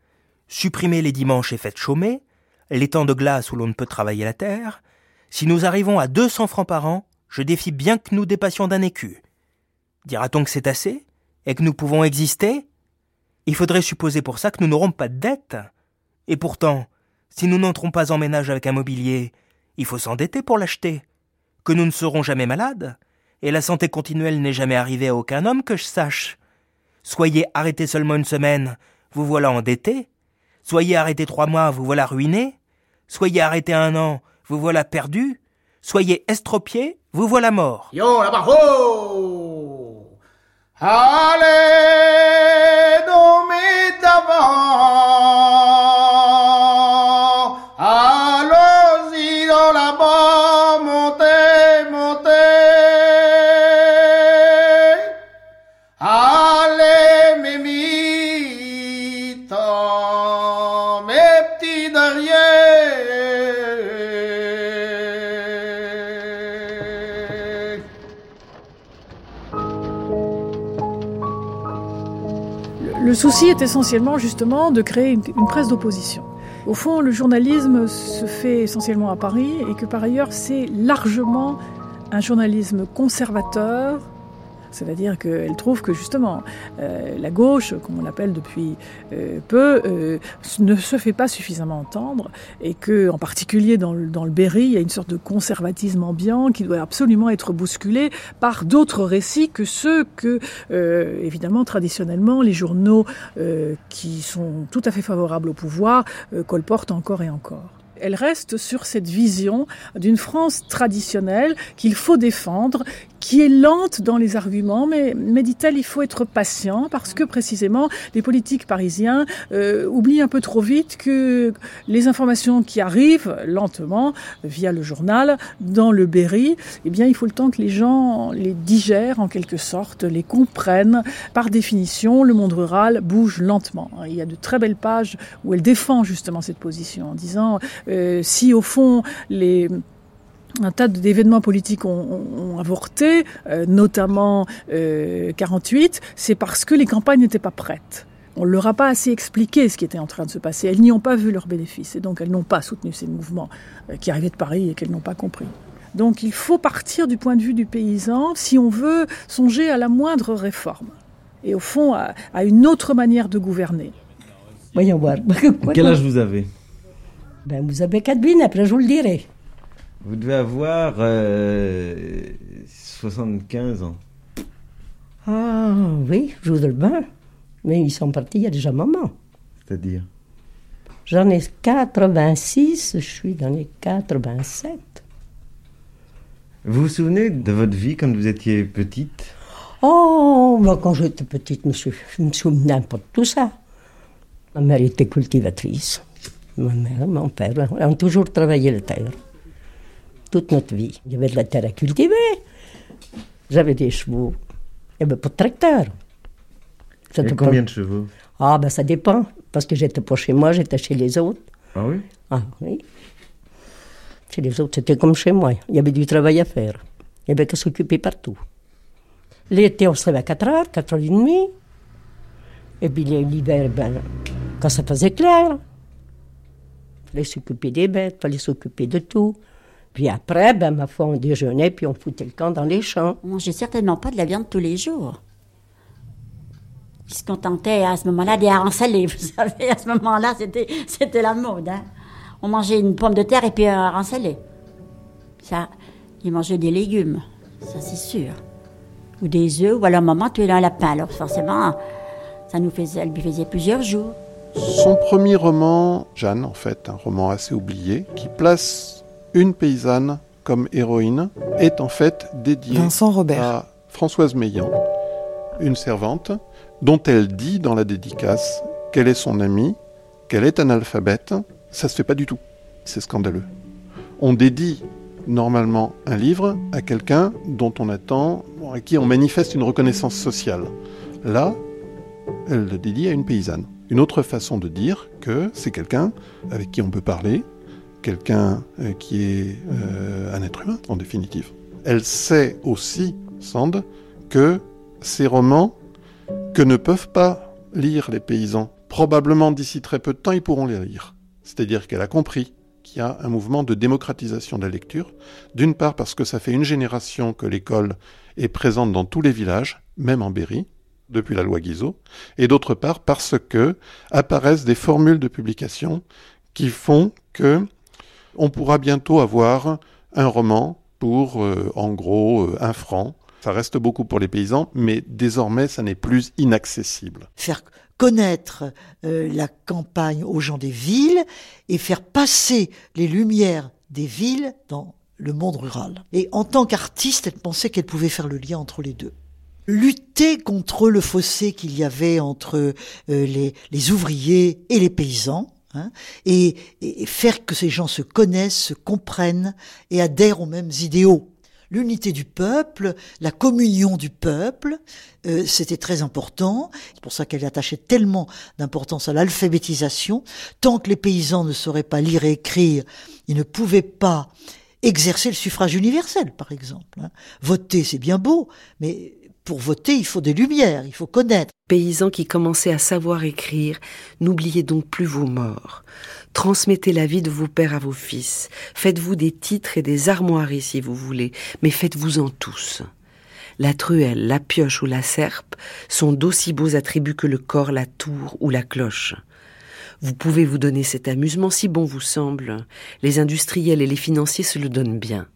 Supprimer les dimanches et fêtes chômées, les temps de glace où l'on ne peut travailler la terre. Si nous arrivons à 200 francs par an, je défie bien que nous dépassions d'un écu. Dira-t-on que c'est assez Et que nous pouvons exister? Il faudrait supposer pour ça que nous n'aurons pas de dette. Et pourtant, si nous n'entrons pas en ménage avec un mobilier, il faut s'endetter pour l'acheter. Que nous ne serons jamais malades, et la santé continuelle n'est jamais arrivée à aucun homme que je sache. Soyez arrêté seulement une semaine, vous voilà endetté. Soyez arrêté trois mois, vous voilà ruiné. Soyez arrêté un an, vous voilà perdu. Soyez estropié, vous voilà mort. Yo, là-bas, Allez, souci est essentiellement justement de créer une, une presse d'opposition. Au fond, le journalisme se fait essentiellement à Paris et que par ailleurs, c'est largement un journalisme conservateur. C'est-à-dire qu'elle trouve que justement euh, la gauche, comme on l'appelle depuis euh, peu, euh, ne se fait pas suffisamment entendre et que, en particulier dans le, dans le Berry, il y a une sorte de conservatisme ambiant qui doit absolument être bousculé par d'autres récits que ceux que, évidemment, traditionnellement, les journaux qui sont tout à fait favorables au pouvoir colportent encore et encore. Elle reste sur cette vision d'une France traditionnelle qu'il faut défendre, qui est lente dans les arguments, mais, mais dit-elle, il faut être patient parce que précisément les politiques parisiens euh, oublient un peu trop vite que les informations qui arrivent lentement via le journal dans le Berry, eh bien il faut le temps que les gens les digèrent en quelque sorte, les comprennent. Par définition, le monde rural bouge lentement. Il y a de très belles pages où elle défend justement cette position en disant euh, si au fond les un tas d'événements politiques ont, ont, avorté, euh, notamment euh, 48, c'est parce que les campagnes n'étaient pas prêtes. On ne leur a pas assez expliqué ce qui était en train de se passer. Elles n'y ont pas vu leurs bénéfices et donc elles n'ont pas soutenu ces mouvements euh, qui arrivaient de Paris et qu'elles n'ont pas compris. Donc il faut partir du point de vue du paysan si on veut songer à la moindre réforme et au fond à, à une autre manière de gouverner. Voyons voir. Quel âge vous avez? Ben, Vous avez quatre bines, après je vous le dirai. Vous devez avoir euh, 75 ans. Ah oui, je voudrais bien. Mais ils sont partis il y a déjà un moment. C'est-à-dire? J'en ai 86, je suis dans les 87. Vous vous souvenez de votre vie quand vous étiez petite? Oh, moi quand j'étais petite, monsieur, je me souvenais pas de tout ça. Ma mère était cultivatrice. Ma mère, mon père, on a toujours travaillé la terre. Toute notre vie. Il y avait de la terre à cultiver. J'avais des chevaux. Il n'y avait pas de tracteur. Et combien pas... de chevaux? Ah, ben ça dépend. Parce que j'étais pas chez moi, j'étais chez les autres. Ah oui? Ah oui. Chez les autres, c'était comme chez moi. Il y avait du travail à faire. Il y avait qu'à s'occuper partout. L'été, on se levait à 4 heures, 4 heures et demie. Et puis l'hiver, ben, quand ça faisait clair, il fallait s'occuper des bêtes, il fallait s'occuper de tout. Puis après, ben, ma foi, on déjeunait, puis on foutait le camp dans les champs. On mangeait certainement pas de la viande tous les jours. Ils se contentaient à ce moment-là des harengs salés. Vous savez, à ce moment-là, c'était, c'était la mode. Hein. On mangeait une pomme de terre et puis un hareng salé. Ça, ils mangeaient des légumes, ça c'est sûr. Ou des œufs, ou à un moment, tu es un lapin. Alors forcément, ça nous faisait, elle lui faisait plusieurs jours. Son premier roman, Jeanne, en fait, un roman assez oublié, qui place une paysanne comme héroïne est en fait dédiée Vincent Robert. à Françoise Meillan, une servante, dont elle dit dans la dédicace qu'elle est son amie, qu'elle est analphabète. Ça se fait pas du tout. C'est scandaleux. On dédie normalement un livre à quelqu'un dont on attend, à qui on manifeste une reconnaissance sociale. Là, elle le dédie à une paysanne. Une autre façon de dire que c'est quelqu'un avec qui on peut parler, quelqu'un euh, qui est euh, un être humain en définitive. Elle sait aussi, Sand, que ces romans que ne peuvent pas lire les paysans, probablement d'ici très peu de temps, ils pourront les lire. C'est-à-dire qu'elle a compris qu'il y a un mouvement de démocratisation de la lecture, d'une part parce que ça fait une génération que l'école est présente dans tous les villages, même en Berry, depuis la loi Guizot, et d'autre part parce que apparaissent des formules de publication qui font que on pourra bientôt avoir un roman pour, euh, en gros, euh, un franc. Ça reste beaucoup pour les paysans, mais désormais, ça n'est plus inaccessible. Faire connaître euh, la campagne aux gens des villes et faire passer les lumières des villes dans le monde rural. Et en tant qu'artiste, elle pensait qu'elle pouvait faire le lien entre les deux lutter contre le fossé qu'il y avait entre euh, les, les, ouvriers et les paysans, hein, et, et, faire que ces gens se connaissent, se comprennent et adhèrent aux mêmes idéaux. L'unité du peuple, la communion du peuple, euh, c'était très important. C'est pour ça qu'elle attachait tellement d'importance à l'alphabétisation. Tant que les paysans ne sauraient pas lire et écrire, ils ne pouvaient pas exercer le suffrage universel, par exemple. Hein. Voter, c'est bien beau, mais pour voter, il faut des lumières, il faut connaître. Paysans qui commençaient à savoir écrire, n'oubliez donc plus vos morts. Transmettez la vie de vos pères à vos fils. Faites-vous des titres et des armoiries si vous voulez, mais faites-vous-en tous. La truelle, la pioche ou la serpe sont d'aussi beaux attributs que le corps, la tour ou la cloche. Vous pouvez vous donner cet amusement si bon vous semble. Les industriels et les financiers se le donnent bien.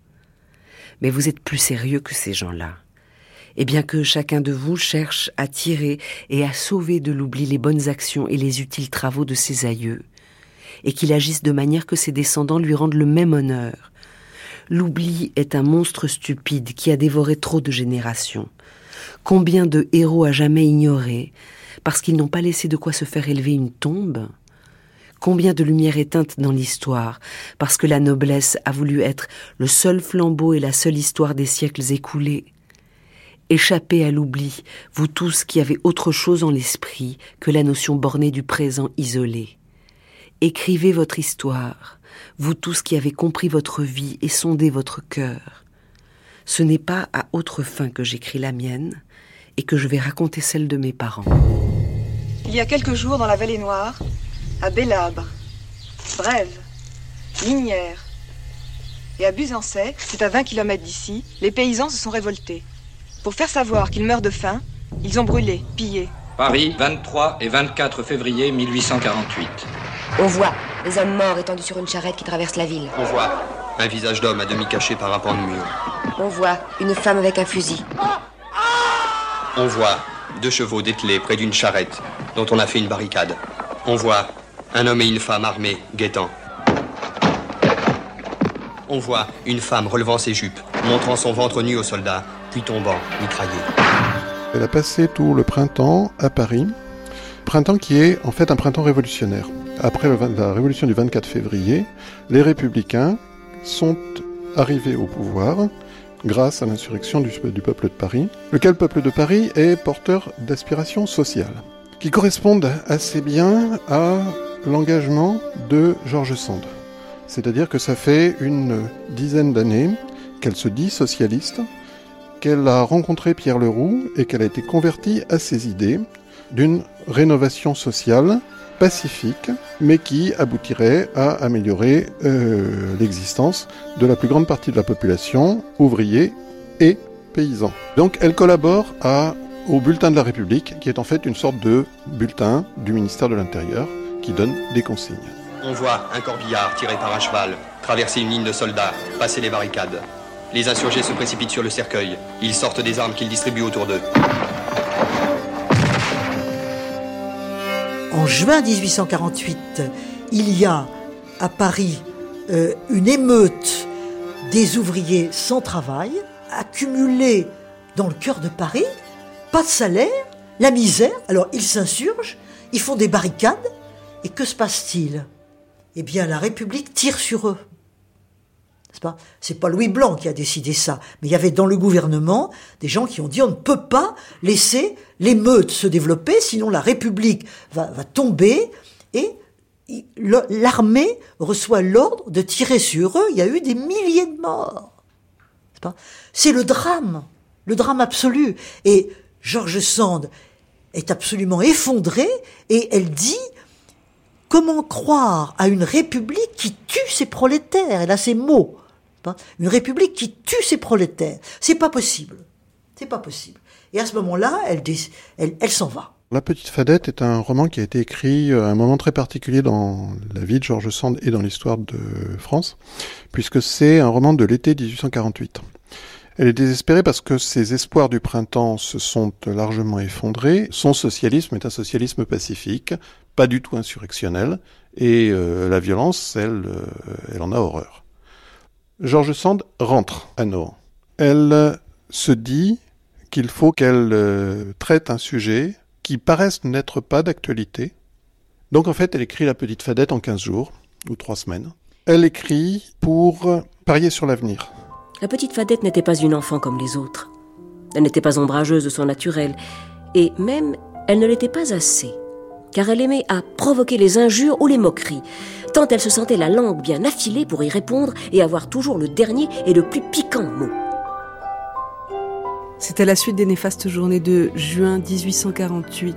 Mais vous êtes plus sérieux que ces gens-là et bien que chacun de vous cherche à tirer et à sauver de l'oubli les bonnes actions et les utiles travaux de ses aïeux, et qu'il agisse de manière que ses descendants lui rendent le même honneur. L'oubli est un monstre stupide qui a dévoré trop de générations. Combien de héros a jamais ignoré, parce qu'ils n'ont pas laissé de quoi se faire élever une tombe? Combien de lumière éteinte dans l'histoire, parce que la noblesse a voulu être le seul flambeau et la seule histoire des siècles écoulés? Échappez à l'oubli, vous tous qui avez autre chose en l'esprit que la notion bornée du présent isolé. Écrivez votre histoire, vous tous qui avez compris votre vie et sondé votre cœur. Ce n'est pas à autre fin que j'écris la mienne et que je vais raconter celle de mes parents. Il y a quelques jours dans la vallée noire, à Bélabre, Brève, Linière et à Buzancais, c'est à 20 km d'ici, les paysans se sont révoltés. Pour faire savoir qu'ils meurent de faim, ils ont brûlé, pillé. Paris, 23 et 24 février 1848. On voit les hommes morts étendus sur une charrette qui traverse la ville. On voit un visage d'homme à demi caché par un pan de mur. On voit une femme avec un fusil. On voit deux chevaux dételés près d'une charrette dont on a fait une barricade. On voit un homme et une femme armés, guettant. On voit une femme relevant ses jupes, montrant son ventre nu aux soldats tombant, mitraillé. Elle a passé tout le printemps à Paris, printemps qui est en fait un printemps révolutionnaire. Après la révolution du 24 février, les républicains sont arrivés au pouvoir grâce à l'insurrection du, du, peuple de Paris, lequel peuple de Paris est porteur d'aspirations sociales, qui correspondent assez bien à l'engagement de Georges Sand. C'est-à-dire que ça fait une dizaine d'années qu'elle se dit socialiste, qu'elle a rencontré Pierre Leroux et qu'elle a été convertie à ses idées d'une rénovation sociale pacifique, mais qui aboutirait à améliorer euh, l'existence de la plus grande partie de la population, ouvriers et paysans. Donc elle collabore au Bulletin de la République, qui est en fait une sorte de bulletin du ministère de l'Intérieur qui donne des consignes. On voit un corbillard tiré par un cheval traverser une ligne de soldats, passer les barricades. Les insurgés se précipitent sur le cercueil. Ils sortent des armes qu'ils distribuent autour d'eux. En juin 1848, il y a à Paris euh, une émeute des ouvriers sans travail, accumulés dans le cœur de Paris, pas de salaire, la misère. Alors ils s'insurgent, ils font des barricades, et que se passe-t-il? Eh bien, la République tire sur eux. C'est pas, pas Louis Blanc qui a décidé ça, mais il y avait dans le gouvernement des gens qui ont dit on ne peut pas laisser l'émeute se développer, sinon la République va, va tomber et l'armée reçoit l'ordre de tirer sur eux. Il y a eu des milliers de morts. C'est le drame, le drame absolu. Et George Sand est absolument effondrée et elle dit comment croire à une république qui tue ses prolétaires? Elle a ces mots. Une république qui tue ses prolétaires. C'est pas possible. C'est pas possible. Et à ce moment-là, elle, s'en va. La Petite Fadette est un roman qui a été écrit à un moment très particulier dans la vie de Georges Sand et dans l'histoire de France, puisque c'est un roman de l'été 1848. Elle est désespérée parce que ses espoirs du printemps se sont largement effondrés. Son socialisme est un socialisme pacifique, pas du tout insurrectionnel, et euh, la violence, euh, elle en a horreur. Georges Sand rentre à Nohant. Elle se dit qu'il faut qu'elle euh, traite un sujet qui paraissent n'être pas d'actualité. Donc en fait, elle écrit La Petite Fadette en 15 jours, ou 3 semaines. Elle écrit pour parier sur l'avenir. La Petite Fadette n'était pas une enfant comme les autres. Elle n'était pas ombrageuse de son naturel. Et même, elle ne l'était pas assez. Car elle aimait à provoquer les injures ou les moqueries, tant elle se sentait la langue bien affilée pour y répondre et avoir toujours le dernier et le plus piquant mot. C'est à la suite des néfastes journées de juin 1848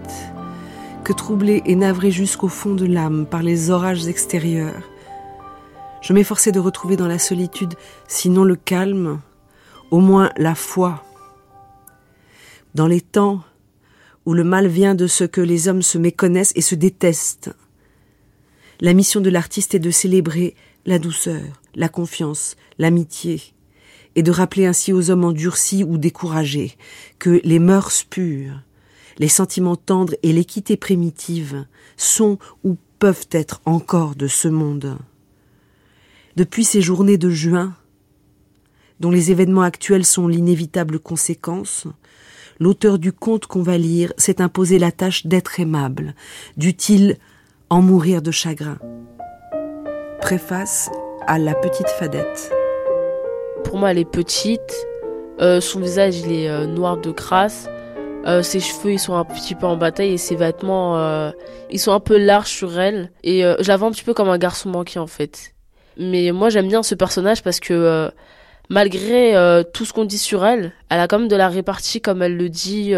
que troublé et navré jusqu'au fond de l'âme par les orages extérieurs, je m'efforçais de retrouver dans la solitude, sinon le calme, au moins la foi. Dans les temps où le mal vient de ce que les hommes se méconnaissent et se détestent, la mission de l'artiste est de célébrer la douceur, la confiance, l'amitié, et de rappeler ainsi aux hommes endurcis ou découragés que les mœurs pures, les sentiments tendres et l'équité primitive sont ou peuvent être encore de ce monde. Depuis ces journées de juin, dont les événements actuels sont l'inévitable conséquence, l'auteur du conte qu'on va lire s'est imposé la tâche d'être aimable, dût-il en mourir de chagrin. Préface à la petite fadette. Pour moi, elle est petite. Euh, son visage, il est euh, noir de crasse. Euh, ses cheveux, ils sont un petit peu en bataille et ses vêtements, ils sont un peu larges sur elle. Et je la vois un petit peu comme un garçon manqué en fait. Mais moi, j'aime bien ce personnage parce que malgré tout ce qu'on dit sur elle, elle a quand même de la répartie comme elle le dit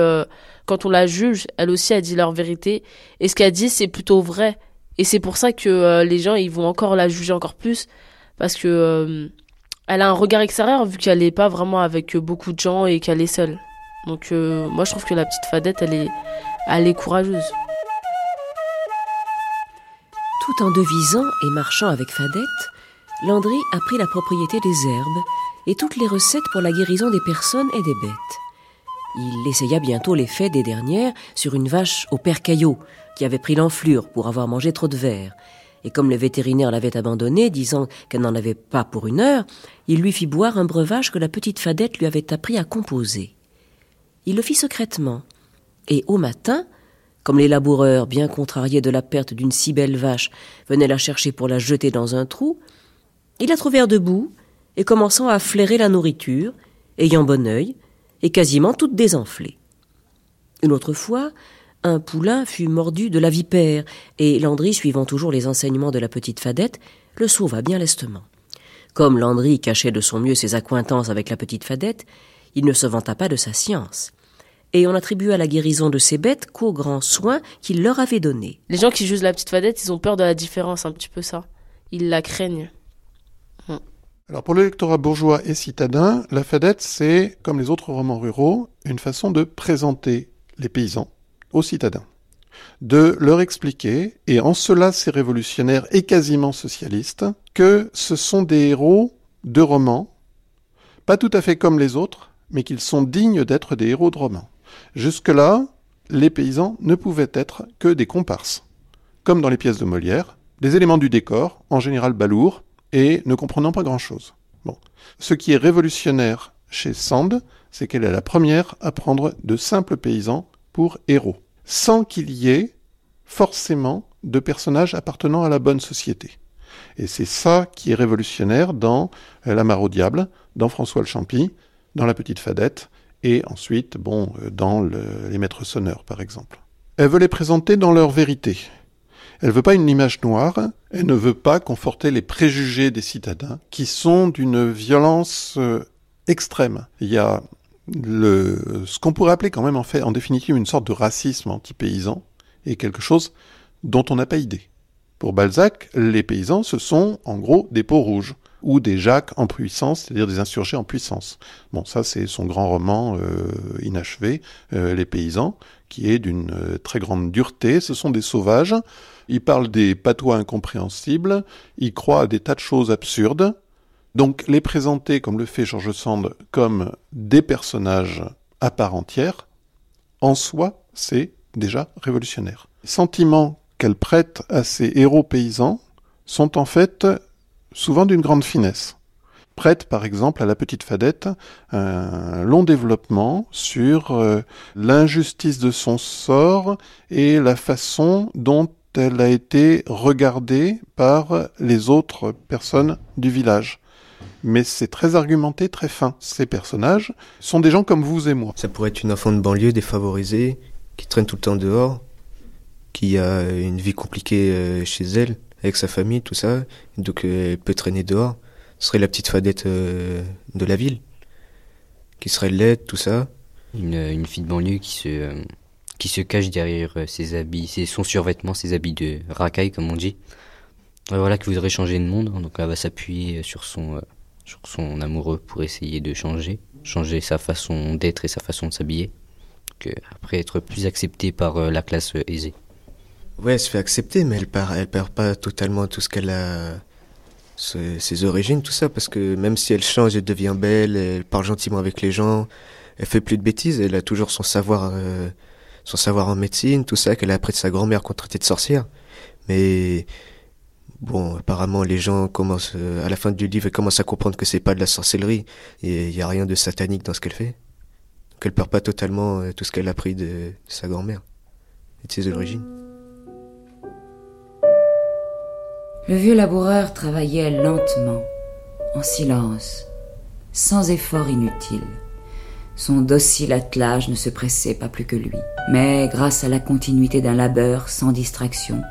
quand on la juge. Elle aussi a dit leur vérité et ce qu'elle dit, c'est plutôt vrai. Et c'est pour ça que les gens, ils vont encore la juger encore plus parce que elle a un regard extérieur vu qu'elle n'est pas vraiment avec beaucoup de gens et qu'elle est seule. Donc euh, moi je trouve que la petite Fadette elle est, elle est courageuse. Tout en devisant et marchant avec Fadette, Landry a pris la propriété des herbes et toutes les recettes pour la guérison des personnes et des bêtes. Il essaya bientôt l'effet des dernières sur une vache au père Caillot, qui avait pris l'enflure pour avoir mangé trop de verre et comme le vétérinaire l'avait abandonnée, disant qu'elle n'en avait pas pour une heure, il lui fit boire un breuvage que la petite Fadette lui avait appris à composer. Il le fit secrètement, et au matin, comme les laboureurs, bien contrariés de la perte d'une si belle vache, venaient la chercher pour la jeter dans un trou, ils la trouvèrent debout et commençant à flairer la nourriture, ayant bon œil, et quasiment toute désenflée. Une autre fois, un poulain fut mordu de la vipère, et Landry, suivant toujours les enseignements de la petite Fadette, le sauva bien lestement. Comme Landry cachait de son mieux ses accointances avec la petite Fadette, il ne se vanta pas de sa science. Et on attribua la guérison de ces bêtes qu'aux grands soins qu'il leur avait donnés. Les gens qui jugent la petite Fadette, ils ont peur de la différence, un petit peu ça. Ils la craignent. Alors pour l'électorat bourgeois et citadin, la Fadette, c'est, comme les autres romans ruraux, une façon de présenter les paysans aux citadins, de leur expliquer, et en cela c'est révolutionnaire et quasiment socialiste, que ce sont des héros de romans, pas tout à fait comme les autres, mais qu'ils sont dignes d'être des héros de romans. Jusque-là, les paysans ne pouvaient être que des comparses, comme dans les pièces de Molière, des éléments du décor, en général balourds, et ne comprenant pas grand-chose. Bon. Ce qui est révolutionnaire chez Sand, c'est qu'elle est la première à prendre de simples paysans pour héros, sans qu'il y ait forcément de personnages appartenant à la bonne société. Et c'est ça qui est révolutionnaire dans La Mare au Diable, dans François le Champy, dans La Petite Fadette, et ensuite, bon, euh, dans Les Maîtres Sonneurs, par exemple. Elle veut les présenter dans leur vérité. Elle veut pas une image noire, elle ne veut pas conforter les préjugés des citadins, qui sont d'une violence euh, extrême. Il y a le, ce qu'on pourrait appeler quand même en fait, en définitive, une sorte de racisme anti-paysan, et quelque chose dont on n'a pas idée. Pour Balzac, les paysans, ce sont en gros des peaux rouges ou des jacques en puissance, c'est-à-dire des insurgés en puissance. Bon, ça c'est son grand roman euh, inachevé, euh, Les paysans, qui est d'une très grande dureté. Ce sont des sauvages. Il parle des patois incompréhensibles. Il croit à des tas de choses absurdes. Donc les présenter, comme le fait George Sand, comme des personnages à part entière, en soi, c'est déjà révolutionnaire. Les sentiments qu'elle prête à ces héros paysans sont en fait souvent d'une grande finesse. Prête par exemple à la petite Fadette un long développement sur euh, l'injustice de son sort et la façon dont elle a été regardée par les autres personnes du village. Mais c'est très argumenté, très fin. Ces personnages sont des gens comme vous et moi. Ça pourrait être une enfant de banlieue défavorisée, qui traîne tout le temps dehors, qui a une vie compliquée euh, chez elle, avec sa famille, tout ça, donc euh, elle peut traîner dehors. Ce serait la petite fadette euh, de la ville, qui serait laide, tout ça. Une, une, fille de banlieue qui se, qui se cache derrière ses habits, ses, son survêtement, ses habits de racaille, comme on dit. Voilà, qui voudrait changer de monde, donc elle va s'appuyer sur son, sur son amoureux pour essayer de changer, changer sa façon d'être et sa façon de s'habiller, après être plus acceptée par la classe aisée. Ouais, elle se fait accepter, mais elle perd, elle perd pas totalement tout ce qu'elle a, ses, origines, tout ça, parce que même si elle change, elle devient belle, elle parle gentiment avec les gens, elle fait plus de bêtises, elle a toujours son savoir, euh, son savoir en médecine, tout ça, qu'elle a appris de sa grand-mère qu'on traitait de sorcière. Mais bon, apparemment, les gens commencent, euh, à la fin du livre, commencent à comprendre que c'est pas de la sorcellerie, et il y a rien de satanique dans ce qu'elle fait. Donc elle perd pas totalement euh, tout ce qu'elle a appris de, de sa grand-mère et de ses origines. Le vieux laboureur travaillait lentement, en silence, sans effort inutile. Son docile attelage ne se pressait pas plus que lui, mais grâce à la continuité d'un labeur sans distraction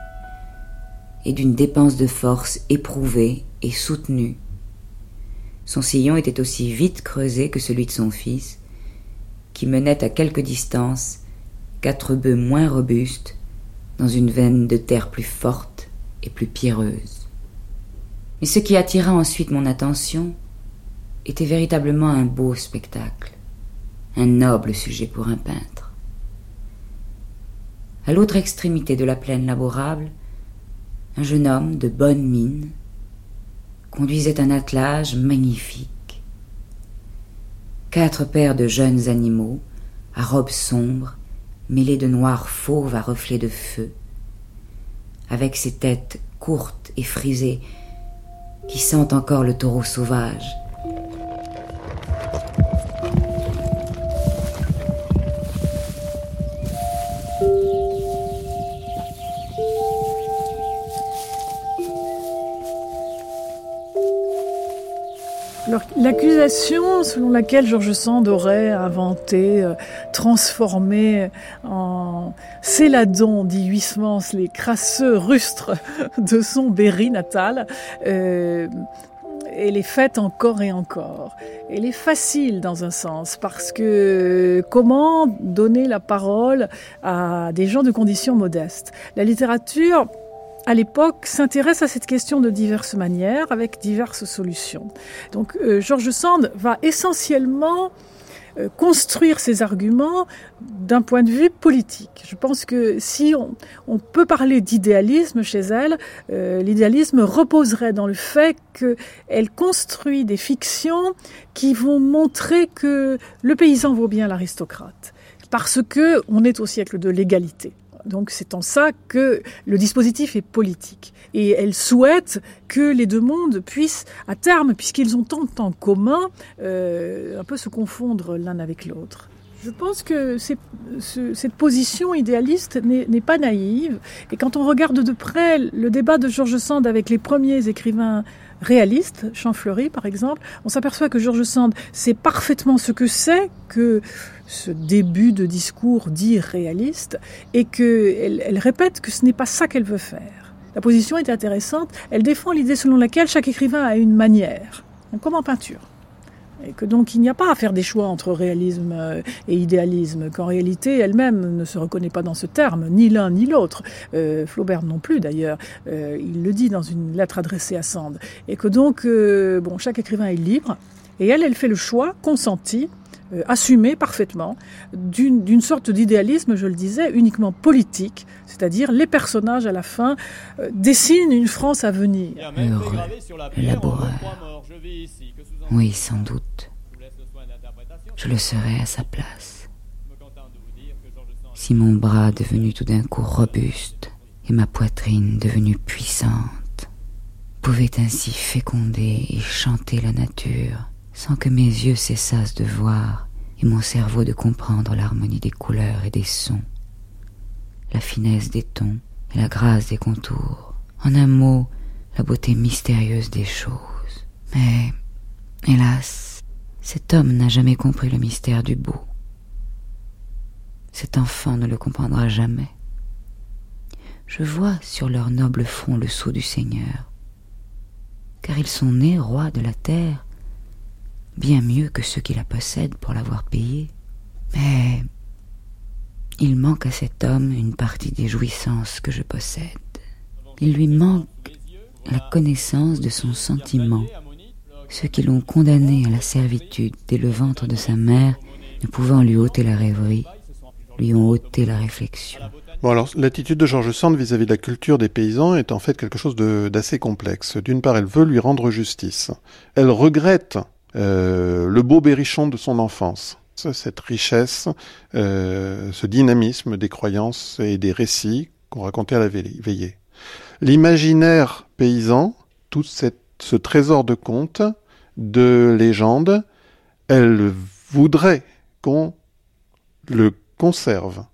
et d'une dépense de force éprouvée et soutenue, son sillon était aussi vite creusé que celui de son fils, qui menait à quelque distance quatre bœufs moins robustes dans une veine de terre plus forte et plus pierreuse. Mais ce qui attira ensuite mon attention était véritablement un beau spectacle, un noble sujet pour un peintre. À l'autre extrémité de la plaine labourable, un jeune homme de bonne mine conduisait un attelage magnifique. Quatre paires de jeunes animaux, à robes sombres, mêlées de noir fauve à reflets de feu, avec ses têtes courtes et frisées, qui sentent encore le taureau sauvage. L'accusation selon laquelle Georges Sand aurait inventé, euh, transformé en céladon, dit les crasseux rustres de son Berry natal, euh, elle est faite encore et encore. Elle est facile dans un sens parce que comment donner la parole à des gens de conditions modestes? La littérature à l'époque, s'intéresse à cette question de diverses manières, avec diverses solutions. Donc, euh, Georges Sand va essentiellement euh, construire ses arguments d'un point de vue politique. Je pense que si on, peut parler d'idéalisme chez elle, euh, l'idéalisme reposerait dans le fait qu'elle construit des fictions qui vont montrer que le paysan vaut bien l'aristocrate, parce que on est au siècle de l'égalité Donc c'est en ça que le dispositif est politique. Et elle souhaite que les deux mondes puissent, à terme, puisqu'ils ont tant en commun, euh, un peu se confondre l'un avec l'autre. Je pense que cette position idéaliste n'est pas naïve. Et quand on regarde de près le débat de George Sand avec les premiers écrivains réalistes, Champfleury par exemple, on s'aperçoit que George Sand sait parfaitement ce que c'est que ce début de discours dit réaliste et qu'elle elle répète que ce n'est pas ça qu'elle veut faire. La position est intéressante. Elle défend l'idée selon laquelle chaque écrivain a une manière, comme en peinture. Et que donc il n'y a pas à faire des choix entre réalisme euh, et idéalisme, qu'en réalité elle-même ne se reconnaît pas dans ce terme, ni l'un ni l'autre. Euh, Flaubert non plus d'ailleurs, euh, il le dit dans une lettre adressée à Sand. Et que donc, bon, chaque écrivain est libre, et elle, elle fait le choix consenti assumé parfaitement d'une sorte d'idéalisme, je le disais, uniquement politique, c'est-à-dire les personnages à la fin dessinent une France à venir. Heureux. Oui, sans doute. Je le serais à sa place. Si mon bras devenu tout d'un coup robuste et ma poitrine devenue puissante pouvaient ainsi féconder et chanter la nature sans que mes yeux cessassent de voir et mon cerveau de comprendre l'harmonie des couleurs et des sons, la finesse des tons et la grâce des contours, en un mot, la beauté mystérieuse des choses. Mais, hélas, cet homme n'a jamais compris le mystère du beau. Cet enfant ne le comprendra jamais. Je vois sur leur noble front le sceau du Seigneur, car ils sont nés rois de la terre bien mieux que ceux qui la possèdent pour l'avoir payée. Mais il manque à cet homme une partie des jouissances que je possède. Il lui manque la connaissance de son sentiment. Ceux qui l'ont condamné à la servitude dès le ventre de sa mère, ne pouvant lui ôter la rêverie, lui ont ôté la réflexion. Bon alors, l'attitude de Georges Sand vis-à-vis de la culture des paysans est en fait quelque chose d'assez complexe. D'une part, elle veut lui rendre justice. Elle regrette euh, le beau berrichon de son enfance. Cette richesse, euh, ce dynamisme des croyances et des récits qu'on racontait à la veillée. L'imaginaire paysan, tout ce trésor de contes, de légendes, elle voudrait qu'on le conserve,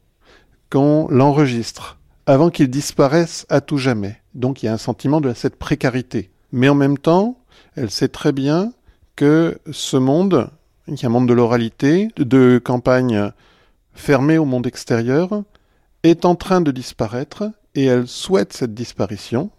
qu'on l'enregistre, avant qu'il disparaisse à tout jamais. Donc il y a un sentiment de cette précarité. Mais en même temps, elle sait très bien que ce monde, qui est un monde de l'oralité, de campagne fermée au monde extérieur, est en train de disparaître et elle souhaite cette disparition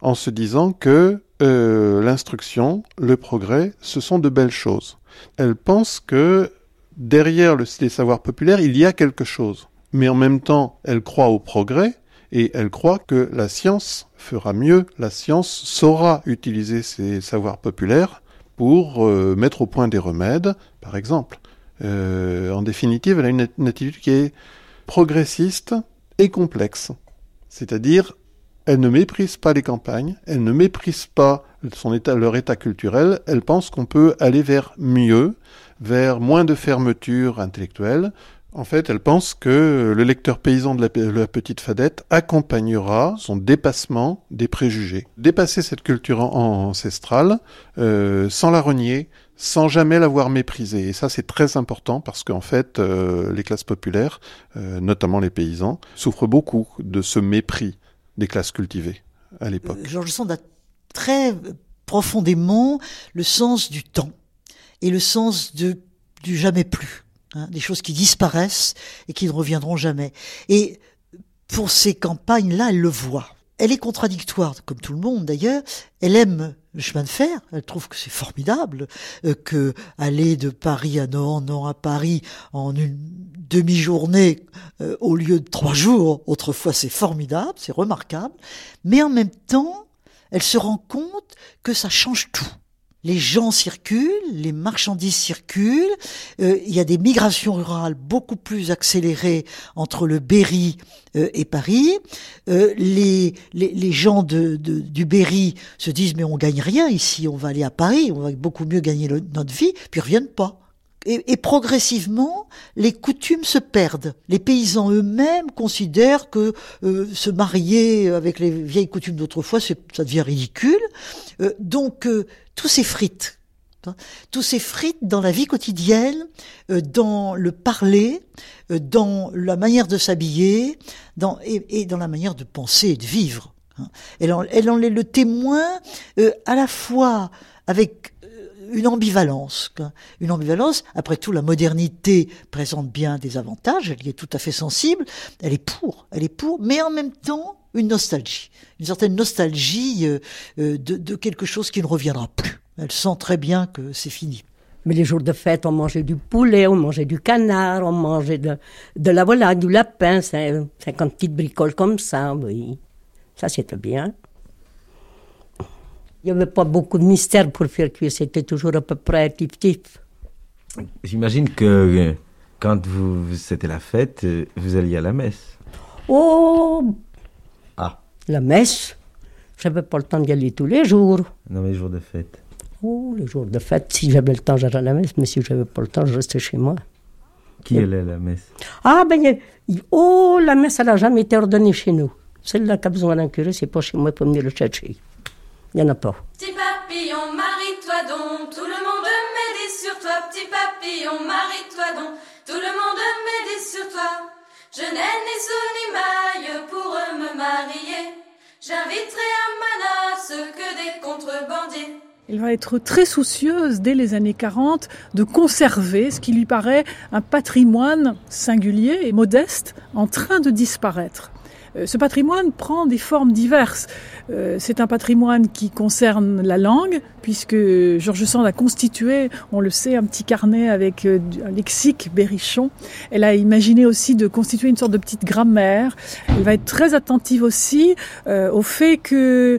en se disant que euh, l'instruction, le progrès, ce sont de belles choses. Elle pense que derrière le, les savoirs populaires, il y a quelque chose. Mais en même temps, elle croit au progrès et elle croit que la science fera mieux, la science saura utiliser ces savoirs populaires pour euh, mettre au point des remèdes, par exemple. Euh, en définitive, elle a une, attitude qui est progressiste et complexe. C'est-à-dire, elle ne méprise pas les campagnes, elle ne méprise pas son leur état culturel, elle pense qu'on peut aller vers mieux, vers moins de fermeture intellectuelle, en fait, elle pense que le lecteur paysan de la, petite fadette accompagnera son dépassement des préjugés. Dépasser cette culture ancestrale euh, sans la renier, sans jamais l'avoir méprisée. Et ça, c'est très important parce qu'en fait, euh, les classes populaires, euh, notamment les paysans, souffrent beaucoup de ce mépris des classes cultivées à l'époque. Georges Sand a très profondément le sens du temps et le sens de, du jamais plus. Hein, des choses qui disparaissent et qui ne reviendront jamais. Et pour ces campagnes-là, elle le voit. Elle est contradictoire, comme tout le monde d'ailleurs. Elle aime le chemin de fer. Elle trouve que c'est formidable euh, que aller de Paris à Nohant, Nohant à Paris en une demi-journée euh, au lieu de trois jours. Autrefois, c'est formidable, c'est remarquable. Mais en même temps, elle se rend compte que ça change tout les gens circulent, les marchandises circulent, euh, il y a des migrations rurales beaucoup plus accélérées entre le Berry euh, et Paris. Euh, les, les, gens de, du Berry se disent mais on gagne rien ici, on va aller à Paris, on va beaucoup mieux gagner notre vie, puis ils reviennent pas. Et, progressivement, les coutumes se perdent. Les paysans eux-mêmes considèrent que euh, se marier avec les vieilles coutumes d'autrefois, ça devient ridicule. Euh, donc, euh, tout s'effrite. Tout s'effrite dans la vie quotidienne, dans le parler, dans la manière de s'habiller, dans, et, dans la manière de penser et de vivre. Hein. Elle en, elle en est le témoin à la fois avec une ambivalence. Une ambivalence, après tout, la modernité présente bien des avantages, elle y est tout à fait sensible, elle est pour, elle est pour, mais en même temps, une nostalgie, une certaine nostalgie euh, euh, de, quelque chose qui ne reviendra plus. Elle sent très bien que c'est fini. Mais les jours de fête, on mangeait du poulet, on mangeait du canard, on mangeait de, de la volaille, du lapin, 50 petites bricoles comme ça, oui. Ça, c'était bien. Il n'y avait pas beaucoup de mystère pour faire cuire, c'était toujours à peu près tif-tif. J'imagine que euh, quand vous, c'était la fête, euh, vous alliez à la messe. Oh Ah. La messe J'avais pas le temps d'y aller tous les jours. Non, mais les jours de fête. Oh, les jours de fête, si j'avais le temps, j'allais à la messe, mais si j'avais pas le temps, je restais chez moi. Qui allait à la messe? Ah, ben, oh, la messe, elle n'a jamais été ordonnée chez nous. Celle-là qui a besoin d'un curé, c'est pas chez moi pour venir le chercher. Il n'y en a pas. Petit papillon, marie-toi donc, tout le monde médit sur toi. Petit papillon, marie-toi donc, tout le monde médit sur toi. Je n'ai ni sou ni maille pour me marier. J'inviterai à Manas que des contrebandiers. Elle va être très soucieuse dès les années 40 de conserver ce qui lui paraît un patrimoine singulier et modeste en train de disparaître. Euh, ce patrimoine prend des formes diverses. Euh, c'est un patrimoine qui concerne la langue, puisque Georges Sand a constitué, on le sait, un petit carnet avec euh, un lexique berrichon. Elle a imaginé aussi de constituer une sorte de petite grammaire. Elle va être très attentive aussi au fait qu'il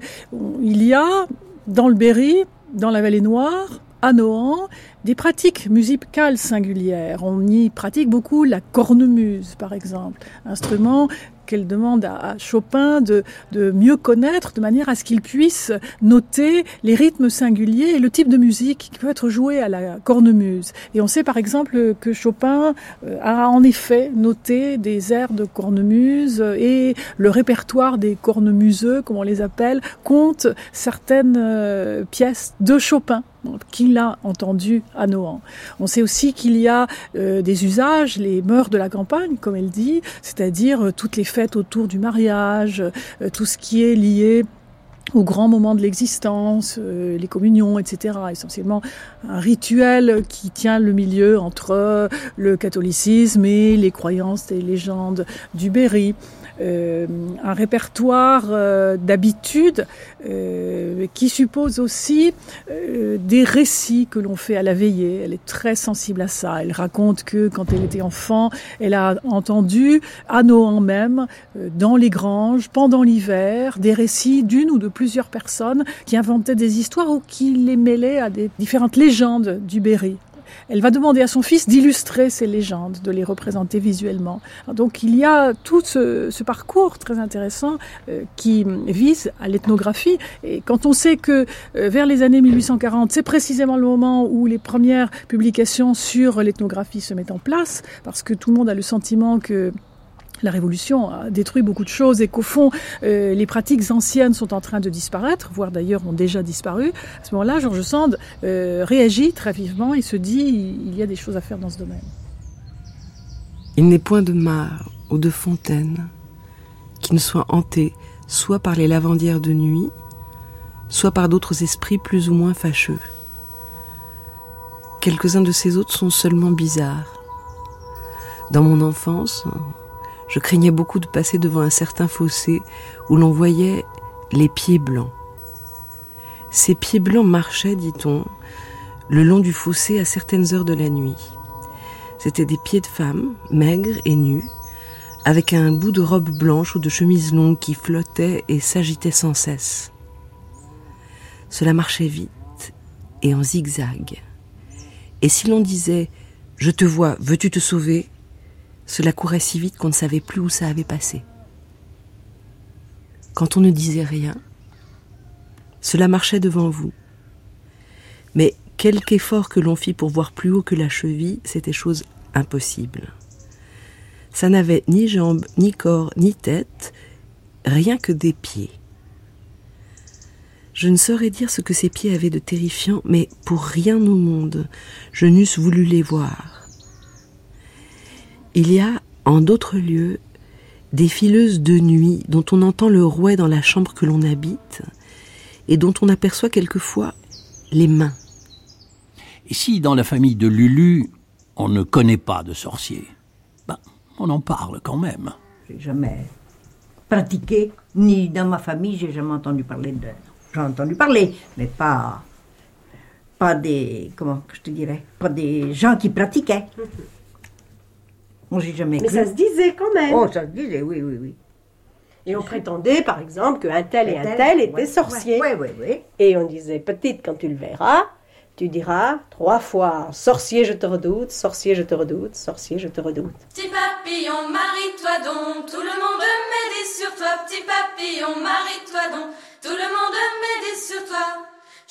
y a dans le Berry, dans la vallée noire, à Nohant, des pratiques musicales singulières. On y pratique beaucoup la cornemuse, par exemple, instrument qu'elle demande à, Chopin de, de, mieux connaître de manière à ce qu'il puisse noter les rythmes singuliers et le type de musique qui peut être joué à la cornemuse. Et on sait par exemple que Chopin euh, a en effet noté des airs de cornemuse et le répertoire des cornemuseux, comme on les appelle, compte certaines euh, pièces de Chopin qu'il a entendu à Nohant. On sait aussi qu'il y a euh, des usages, les mœurs de la campagne, comme elle dit, c'est-à-dire euh, toutes les fêtes autour du mariage, euh, tout ce qui est lié aux grands moments de l'existence, les communions, etc. Essentiellement un rituel qui tient le milieu entre le catholicisme et les croyances et légendes du Berry. Euh, un répertoire euh, d'habitudes euh, qui suppose aussi des récits que l'on fait à la veillée. Elle est très sensible à ça. Elle raconte que quand elle était enfant, elle a entendu à Nohant même, dans les granges, pendant l'hiver, des récits d'une ou de plusieurs personnes qui inventaient des histoires ou qui les mêlaient à des différentes légendes du Berry. Elle va demander à son fils d'illustrer ces légendes, de les représenter visuellement. Donc il y a tout ce, parcours très intéressant euh, qui vise à l'ethnographie. Et quand on sait que euh, vers les années 1840, c'est précisément le moment où les premières publications sur l'ethnographie se mettent en place, parce que tout le monde a le sentiment que la révolution a détruit beaucoup de choses et qu'au fond, euh, les pratiques anciennes sont en train de disparaître, voire d'ailleurs ont déjà disparu. À ce moment-là, Georges Sand euh, réagit très vivement et se dit il y a des choses à faire dans ce domaine. Il n'est point de mare ou de fontaine qui ne soit hanté soit par les lavandières de nuit, soit par d'autres esprits plus ou moins fâcheux. Quelques-uns de ces autres sont seulement bizarres. Dans mon enfance, je craignais beaucoup de passer devant un certain fossé où l'on voyait les pieds blancs. Ces pieds blancs marchaient, dit-on, le long du fossé à certaines heures de la nuit. C'étaient des pieds de femmes, maigres et nus, avec un bout de robe blanche ou de chemise longue qui flottait et s'agitait sans cesse. Cela marchait vite et en zigzag. Et si l'on disait Je te vois, veux-tu te sauver? Cela courait si vite qu'on ne savait plus où ça avait passé. Quand on ne disait rien, cela marchait devant vous. Mais quelque effort que l'on fit pour voir plus haut que la cheville, c'était chose impossible. Ça n'avait ni jambes, ni corps, ni tête, rien que des pieds. Je ne saurais dire ce que ces pieds avaient de terrifiant, mais pour rien au monde, je n'eusse voulu les voir. Il y a, en d'autres lieux, des fileuses de nuit dont on entend le rouet dans la chambre que l'on habite et dont on aperçoit quelquefois les mains. Ici, dans la famille de Lulu, on ne connaît pas de sorcier. Ben, on en parle quand même. J'ai jamais pratiqué, ni dans ma famille, j'ai jamais entendu parler de. J'ai entendu parler, mais pas. Pas des. Comment je te dirais Pas des gens qui pratiquaient. Moi, j'ai jamais Mais cru. ça se disait quand même. Oh, ça se disait, oui, oui, oui. Et on prétendait, par exemple, qu'un tel et Un tel, tel étaient ouais, sorciers. ouais, ouais, ouais. Et on disait, petite, quand tu le verras, tu diras trois fois Sorcier, je te redoute, sorcier, je te redoute, sorcier, je te redoute. Petit papillon, marie-toi donc, tout le monde médit sur toi. Petit papillon, marie-toi donc, tout le monde médit sur toi.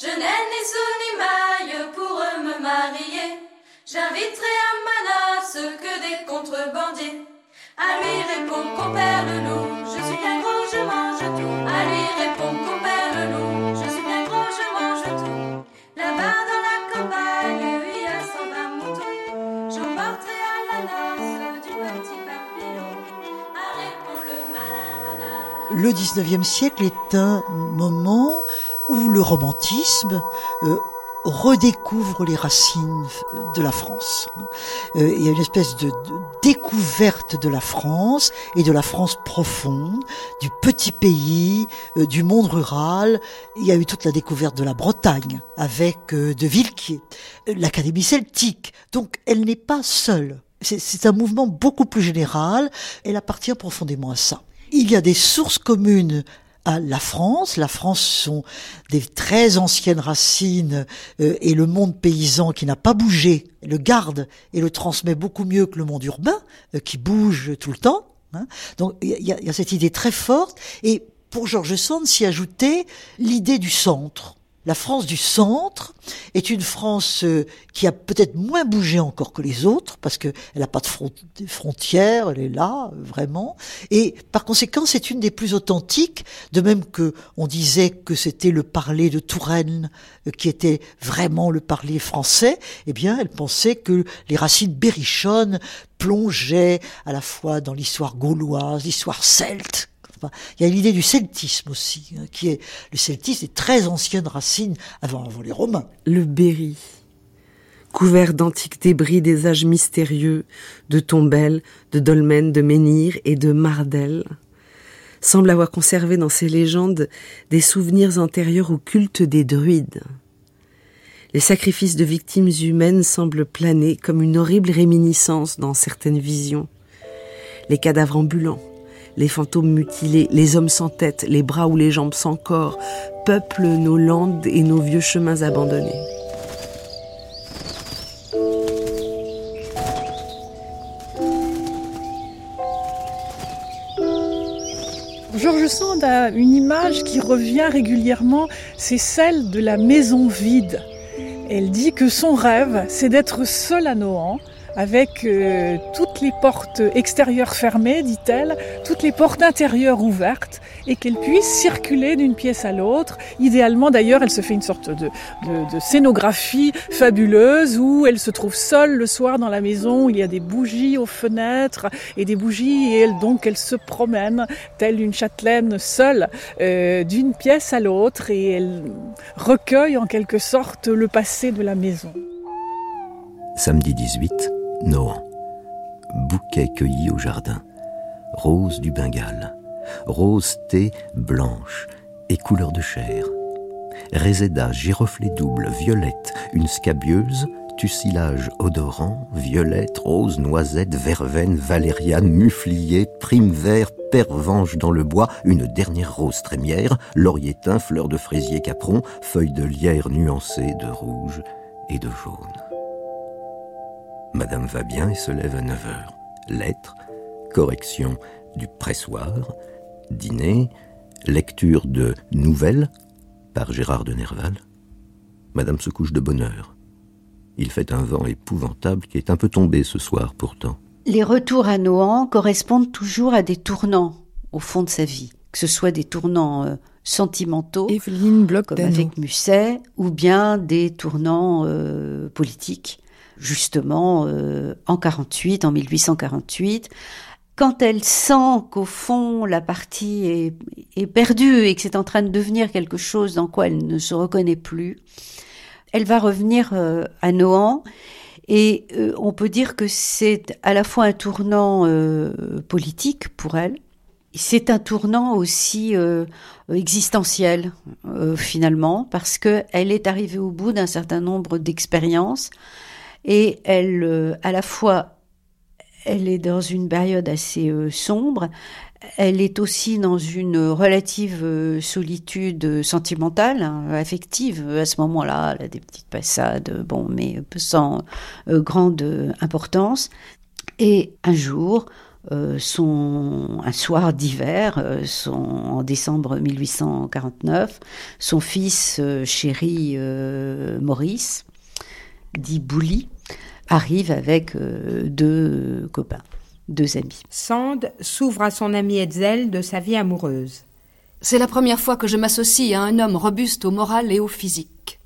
Je n'ai ni sou ni maille pour me marier. J'inviterai à Manas que des contrebandiers. À lui répond compère le loup, je suis bien gros, je mange tout. À lui répond compère le loup, je suis bien gros, je mange tout. Là-bas dans la campagne, il y a 120 moutons. J'emporterai à la noce du petit papillon. À répond le malin. Le 19e siècle est un moment où le romantisme euh, redécouvre les racines de la France. Euh, il y a une espèce de, découverte de la France et de la France profonde, du petit pays, euh, du monde rural. Il y a eu toute la découverte de la Bretagne avec euh, de Villequier, l'Académie celtique. Donc elle n'est pas seule. C'est un mouvement beaucoup plus général. Elle appartient profondément à ça. Il y a des sources communes à la France. La France sont des très anciennes racines euh, et le monde paysan qui n'a pas bougé le garde et le transmet beaucoup mieux que le monde urbain euh, qui bouge tout le temps. hein. Donc il y, y a cette idée très forte et pour Georges Sand s'y ajoutait l'idée du centre. La France du centre est une France euh, qui a peut-être moins bougé encore que les autres parce que elle n'a pas de frontières, elle est là euh, vraiment. Et par conséquent, c'est une des plus authentiques. De même que on disait que c'était le parler de Touraine euh, qui était vraiment le parler français. Eh bien, elle pensait que les racines berrichonnes plongeaient à la fois dans l'histoire gauloise, l'histoire celte. Il y a l'idée du celtisme aussi, hein, qui est le celtisme des très anciennes racines avant, avant les Romains. Le Berry, couvert d'antiques débris des âges mystérieux, de Tombelles, de Dolmen, de Menhir et de Mardel, semble avoir conservé dans ses légendes des souvenirs antérieurs au culte des druides. Les sacrifices de victimes humaines semblent planer comme une horrible réminiscence dans certaines visions. Les cadavres ambulants, les fantômes mutilés, les hommes sans tête, les bras ou les jambes sans corps, peuplent nos landes et nos vieux chemins abandonnés. Georges Sand a une image qui revient régulièrement, c'est celle de la maison vide. Elle dit que son rêve, c'est d'être seule à Nohant, avec euh, toutes les portes extérieures fermées, dit-elle, toutes les portes intérieures ouvertes, et qu'elle puisse circuler d'une pièce à l'autre. Idéalement, d'ailleurs, elle se fait une sorte de, scénographie fabuleuse où elle se trouve seule le soir dans la maison, il y a des bougies aux fenêtres et des bougies, et donc elle se promène telle une châtelaine seule euh, d'une pièce à l'autre, et elle recueille en quelque sorte le passé de la maison. Samedi 18, Nohant. Bouquet cueilli au jardin. Rose du Bengale. Rose thé blanche et couleur de chair. Réséda, giroflée double, violette, une scabieuse, tussilage odorant, violette, rose, noisette, verveine, valériane, muflier, prime vert, pervenche dans le bois, une dernière rose trémière, laurier fleur de fraisier capron, feuilles de lierre nuancées de rouge et de jaune. Madame va bien et se lève à 9 heures. Lettres, correction du pressoir, dîner, lecture de Nouvelles par Gérard de Nerval. Madame se couche de bonne heure. Il fait un vent épouvantable qui est un peu tombé ce soir pourtant. Les retours à Nohant correspondent toujours à des tournants au fond de sa vie, que ce soit des tournants euh, sentimentaux, comme avec Musset, ou bien des tournants euh, politiques, justement euh, en 48, en 1848, quand elle sent qu'au fond la partie est, est perdue et que c'est en train de devenir quelque chose dans quoi elle ne se reconnaît plus, elle va revenir euh, à Nohant. Et euh, on peut dire que c'est à la fois un tournant euh, politique pour elle, c'est un tournant aussi euh, existentiel euh, finalement parce que elle est arrivée au bout d'un certain nombre d'expériences et elle euh, à la fois elle est dans une période assez euh, sombre elle est aussi dans une relative euh, solitude sentimentale, hein, affective. À ce moment-là, elle a des petites passades, bon, mais sans grande importance. Et un jour, son, un soir d'hiver, son, en décembre 1849, son fils chéri Maurice, dit Bouli, arrive avec euh, deux copains, deux amis. Sand s'ouvre à son ami Hetzel de sa vie amoureuse. C'est la première fois que je m'associe à un homme robuste au moral et au physique.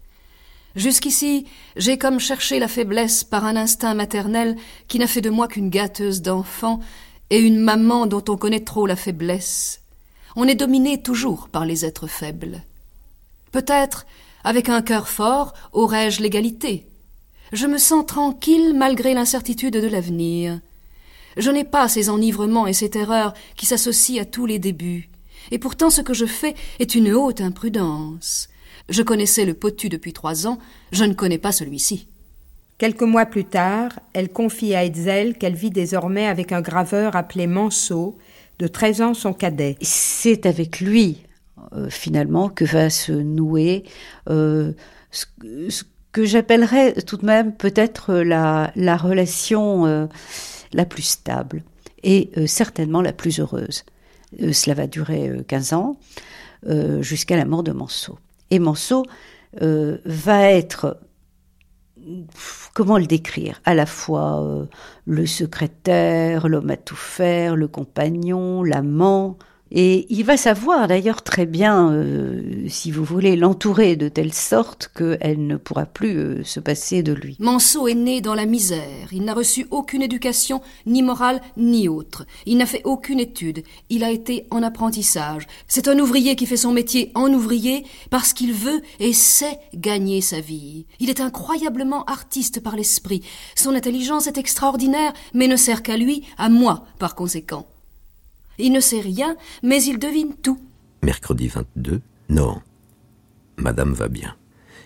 Jusqu'ici, j'ai comme cherché la faiblesse par un instinct maternel qui n'a fait de moi qu'une gâteuse d'enfants et une maman dont on connaît trop la faiblesse. On est dominé toujours par les êtres faibles. Peut-être, avec un cœur fort, aurais-je l'égalité. Je me sens tranquille malgré l'incertitude de l'avenir. Je n'ai pas ces enivrements et ces terreurs qui s'associent à tous les débuts. Et pourtant ce que je fais est une haute imprudence. Je connaissais le potu depuis trois ans, je ne connais pas celui-ci. Quelques mois plus tard, elle confie à Hetzel qu'elle vit désormais avec un graveur appelé Manceau, de 13 ans son cadet. C'est avec lui, euh, finalement, que va se nouer euh, ce, ce que j'appellerais tout de même peut-être la, la relation euh, la plus stable et euh, certainement la plus heureuse. Euh, cela va durer euh, 15 ans, euh, jusqu'à la mort de Manceau. Et euh, va être comment le décrire? À la fois euh, le secrétaire, l'homme à tout faire, le compagnon, l'amant. Et il va savoir d'ailleurs très bien, euh, si vous voulez, l'entourer de telle sorte qu'elle ne pourra plus euh, se passer de lui. Manceau est né dans la misère. Il n'a reçu aucune éducation, ni morale, ni autre. Il n'a fait aucune étude. Il a été en apprentissage. C'est un ouvrier qui fait son métier en ouvrier parce qu'il veut et sait gagner sa vie. Il est incroyablement artiste par l'esprit. Son intelligence est extraordinaire, mais ne sert qu'à lui, à moi, par conséquent. Il ne sait rien, mais il devine tout. Mercredi 22, Nohant. Madame va bien.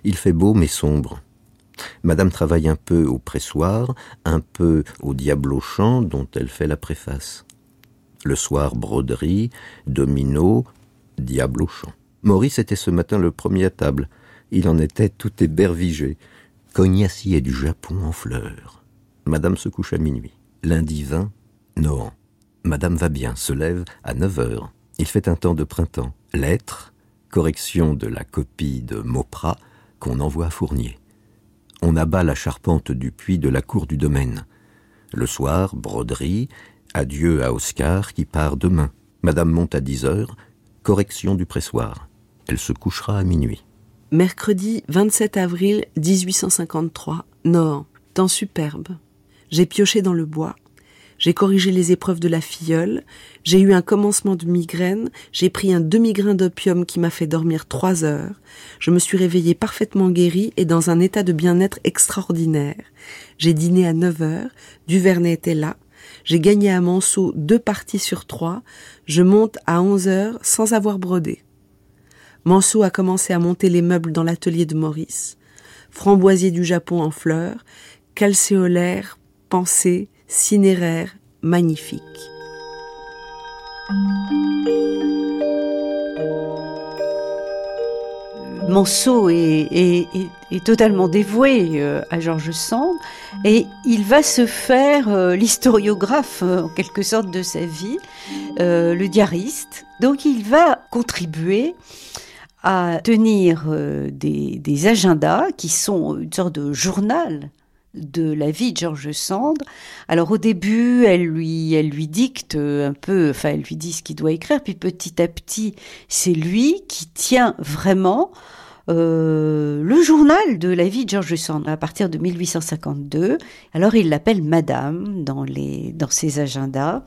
Il fait beau mais sombre. Madame travaille un peu au pressoir, un peu au diable au dont elle fait la préface. Le soir, broderie, domino, diable au champ. Maurice était ce matin le premier à table. Il en était tout ébervigé. Cognacier du Japon en fleurs. Madame se couche à minuit. Lundi 20, Nohant. Madame va bien, se lève à 9 heures. Il fait un temps de printemps. Lettres, correction de la copie de Mauprat qu'on envoie à Fournier. On abat la charpente du puits de la cour du domaine. Le soir, broderie, adieu à Oscar qui part demain. Madame monte à 10 heures, correction du pressoir. Elle se couchera à minuit. Mercredi 27 avril 1853, Nohant. Temps superbe. J'ai pioché dans le bois. J'ai corrigé les épreuves de la filleule. J'ai eu un commencement de migraine. J'ai pris un demi-grain d'opium qui m'a fait dormir trois heures. Je me suis réveillée parfaitement guérie et dans un état de bien-être extraordinaire. J'ai dîné à 9 heures. Duvernay était là. J'ai gagné à Manceau deux parties sur trois. Je monte à 11 heures sans avoir brodé. Manceau a commencé à monter les meubles dans l'atelier de Maurice. Framboisier du Japon en fleurs, calcéolaire, pensée, cinéraire, magnifique. Manceau est, totalement dévoué euh, à Georges Sand et il va se faire euh, l'historiographe euh, en quelque sorte de sa vie, le diariste. Donc il va contribuer à tenir des agendas qui sont une sorte de journal de la vie de George Sand. Alors au début, elle lui, elle lui dicte un peu, enfin elle lui dit ce qu'il doit écrire, puis petit à petit, c'est lui qui tient vraiment euh, le journal de la vie de George Sand à partir de 1852. Alors il l'appelle Madame dans les dans ses agendas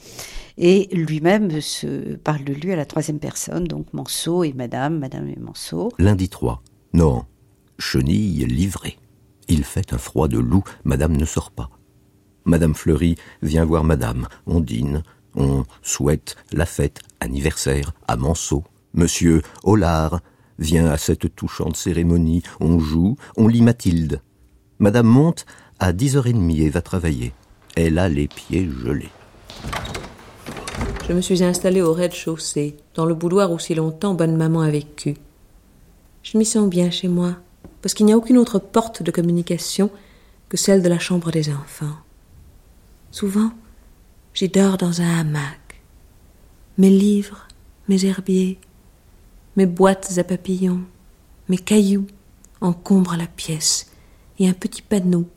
et lui-même se parle de lui à la troisième personne, donc Manceau et Madame, Madame et Manceau. Lundi 3, non, chenille livrée. Il fait un froid de loup, Madame ne sort pas. Madame Fleury vient voir Madame, on dîne, on souhaite la fête anniversaire à Manceau. Monsieur Hollard vient à cette touchante cérémonie, on joue, on lit Mathilde. Madame monte à dix heures et demie et va travailler. Elle a les pieds gelés. Je me suis installée au rez-de-chaussée, dans le boudoir où si longtemps bonne maman a vécu. Je m'y sens bien chez moi, parce qu'il n'y a aucune autre porte de communication que celle de la chambre des enfants. Souvent, j'y dors dans un hamac. Mes livres, mes herbiers, mes boîtes à papillons, mes cailloux encombrent la pièce, et un petit panneau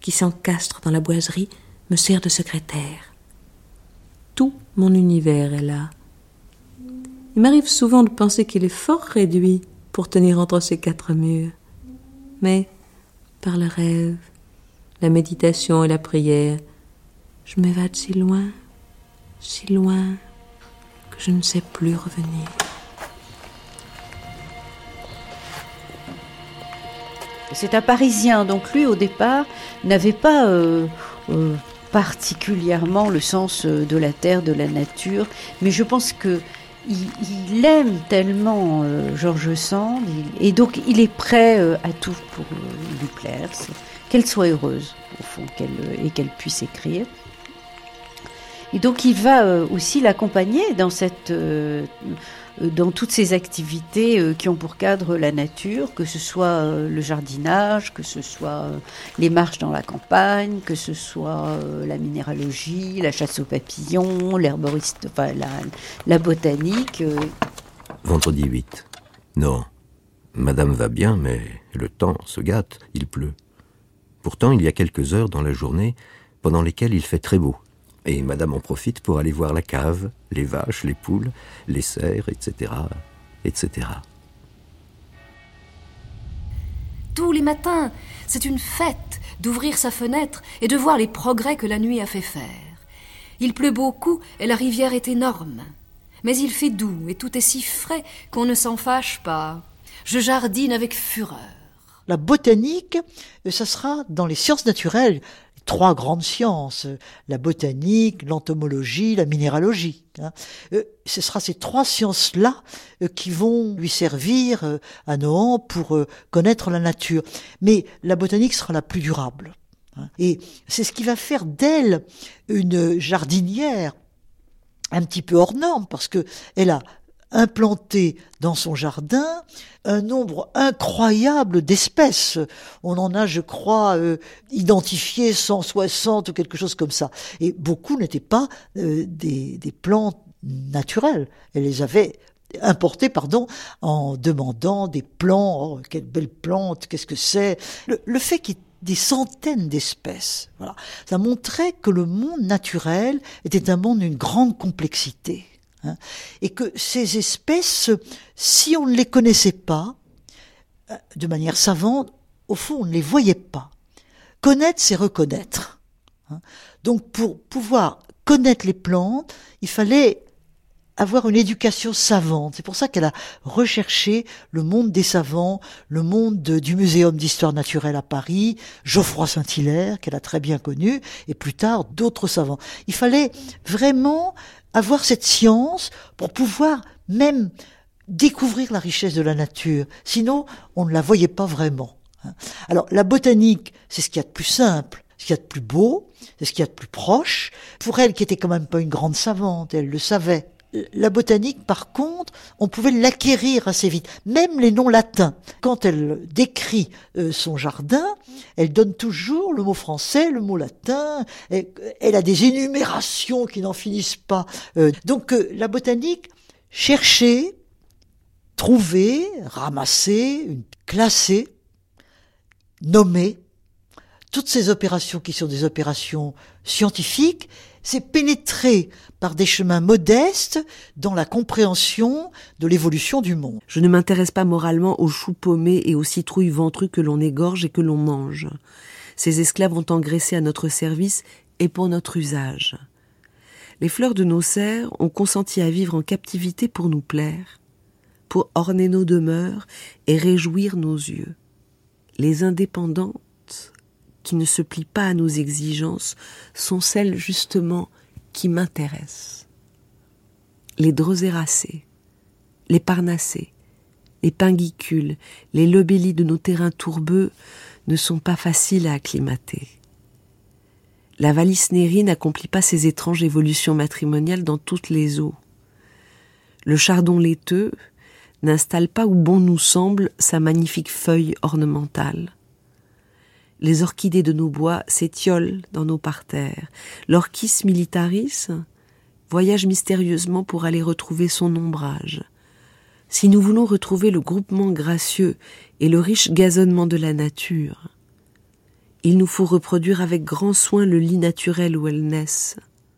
qui s'encastre dans la boiserie me sert de secrétaire. Tout mon univers est là. Il m'arrive souvent de penser qu'il est fort réduit pour tenir entre ces quatre murs. Mais, par le rêve, la méditation et la prière, je m'évade si loin, si loin, que je ne sais plus revenir. C'est un Parisien, donc lui au départ n'avait pas euh, euh, particulièrement le sens euh, de la terre, de la nature, mais je pense que il, aime tellement euh, Georges Sand, et donc il est prêt euh, à tout pour lui plaire, qu'elle soit heureuse au fond, et qu'elle puisse écrire. Et donc il va aussi l'accompagner dans cette euh, dans toutes ces activités euh, qui ont pour cadre la nature, que ce soit euh, le jardinage, que ce soit les marches dans la campagne, que ce soit la minéralogie, la chasse aux papillons, l'herboriste, enfin la, la botanique. Vendredi 8. Non. Madame va bien, mais le temps se gâte, il pleut. Pourtant, il y a quelques heures dans la journée pendant lesquelles il fait très beau. Et madame en profite pour aller voir la cave, les vaches, les poules, les cerfs, etc., etc. Tous les matins, c'est une fête d'ouvrir sa fenêtre et de voir les progrès que la nuit a fait faire. Il pleut beaucoup et la rivière est énorme. Mais il fait doux et tout est si frais qu'on ne s'en fâche pas. Je jardine avec fureur. La botanique, ça sera dans les sciences naturelles trois grandes sciences, la botanique, l'entomologie, la minéralogie. Hein. Euh, ce sera ces trois sciences-là euh, qui vont lui servir euh, à Nohant pour connaître la nature. Mais la botanique sera la plus durable. Hein. Et c'est ce qui va faire d'elle une jardinière un petit peu hors norme parce que elle a implanté dans son jardin un nombre incroyable d'espèces. On en a, je crois, euh, identifié 160 ou quelque chose comme ça. Et beaucoup n'étaient pas euh, des, des plantes naturelles. Elle les avait importées, pardon, en demandant des plants. Oh, quelle belle plante, qu'est-ce que c'est? Le, le fait qu'il y ait des centaines d'espèces, voilà, ça montrait que le monde naturel était un monde d'une grande complexité. Hein, et que ces espèces, si on ne les connaissait pas, euh, de manière savante, au fond, on ne les voyait pas. Connaître, c'est reconnaître. Hein. Donc pour pouvoir connaître les plantes, il fallait avoir une éducation savante. C'est pour ça qu'elle a recherché le monde des savants, le monde du Muséum d'histoire naturelle à Paris, Geoffroy Saint-Hilaire, qu'elle a très bien connu, et plus tard d'autres savants. Il fallait vraiment avoir cette science pour pouvoir même découvrir la richesse de la nature. Sinon, on ne la voyait pas vraiment. Hein. Alors, la botanique, c'est ce qu'il y a de plus simple, ce qu'il y a de plus beau, c'est ce qu'il y a de plus proche. Pour elle, qui était quand même pas une grande savante, elle le savait la botanique, par contre, on pouvait l'acquérir assez vite. Même les noms latins. Quand elle décrit euh, son jardin, elle donne toujours le mot français, le mot latin. Elle, a des énumérations qui n'en finissent pas. Euh, donc euh, la botanique, chercher, trouver, ramasser, classer, nommer, toutes ces opérations qui sont des opérations scientifiques, c'est pénétrer par des chemins modestes dans la compréhension de l'évolution du monde. Je ne m'intéresse pas moralement aux choux paumés et aux citrouilles ventrus que l'on égorge et que l'on mange. Ces esclaves ont engraissé à notre service et pour notre usage. Les fleurs de nos serres ont consenti à vivre en captivité pour nous plaire, pour orner nos demeures et réjouir nos yeux. Les indépendantes qui ne se plient pas à nos exigences sont celles justement qui m'intéressent. Les droséracées, les parnassées, les pinguicules, les lobélies de nos terrains tourbeux ne sont pas faciles à acclimater. La Vallisnérie n'accomplit pas ces étranges évolutions matrimoniales dans toutes les eaux. Le chardon laiteux n'installe pas où bon nous semble sa magnifique feuille ornementale. Les orchidées de nos bois s'étiolent dans nos parterres. L'orchis militaris voyage mystérieusement pour aller retrouver son ombrage. Si nous voulons retrouver le groupement gracieux et le riche gazonnement de la nature, il nous faut reproduire avec grand soin le lit naturel où elles naissent.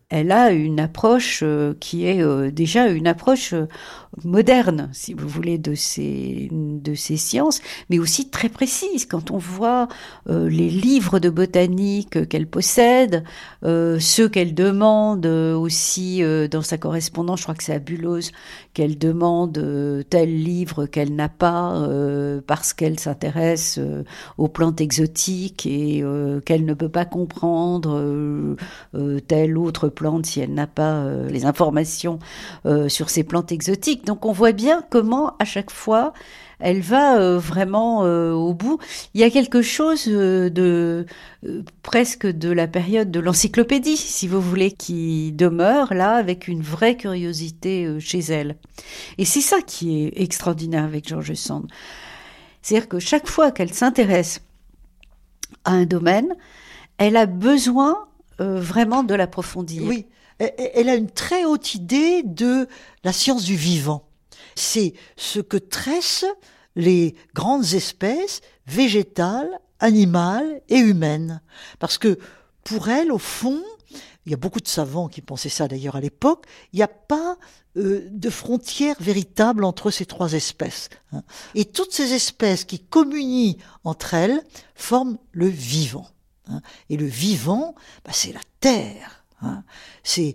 Elle a une approche euh, qui est euh, déjà une approche euh, moderne, si vous voulez, de ces, de ces sciences, mais aussi très précise. Quand on voit les livres de botanique qu'elle possède, ceux qu'elle demande aussi dans sa correspondance, je crois que c'est à Bulose, qu'elle demande tel livre qu'elle n'a pas parce qu'elle s'intéresse aux plantes exotiques et qu'elle ne peut pas comprendre telle autre plante si elle n'a pas les informations sur ces plantes exotiques. Donc on voit bien comment à chaque fois elle va euh, vraiment euh, au bout. Il y a quelque chose euh, de presque de la période de l'encyclopédie, si vous voulez, qui demeure là avec une vraie curiosité chez elle. Et c'est ça qui est extraordinaire avec George Sand. C'est-à-dire que chaque fois qu'elle s'intéresse à un domaine, elle a besoin vraiment de l'approfondir. Oui, elle a une très haute idée de la science du vivant c'est ce que tressent les grandes espèces végétales, animales et humaines. Parce que pour elles, au fond, il y a beaucoup de savants qui pensaient ça d'ailleurs à l'époque, il n'y a pas euh, de frontière véritable entre ces trois espèces. Hein. Et toutes ces espèces qui communient entre elles forment le vivant. Hein. Et le vivant, bah, c'est la terre. Hein. C'est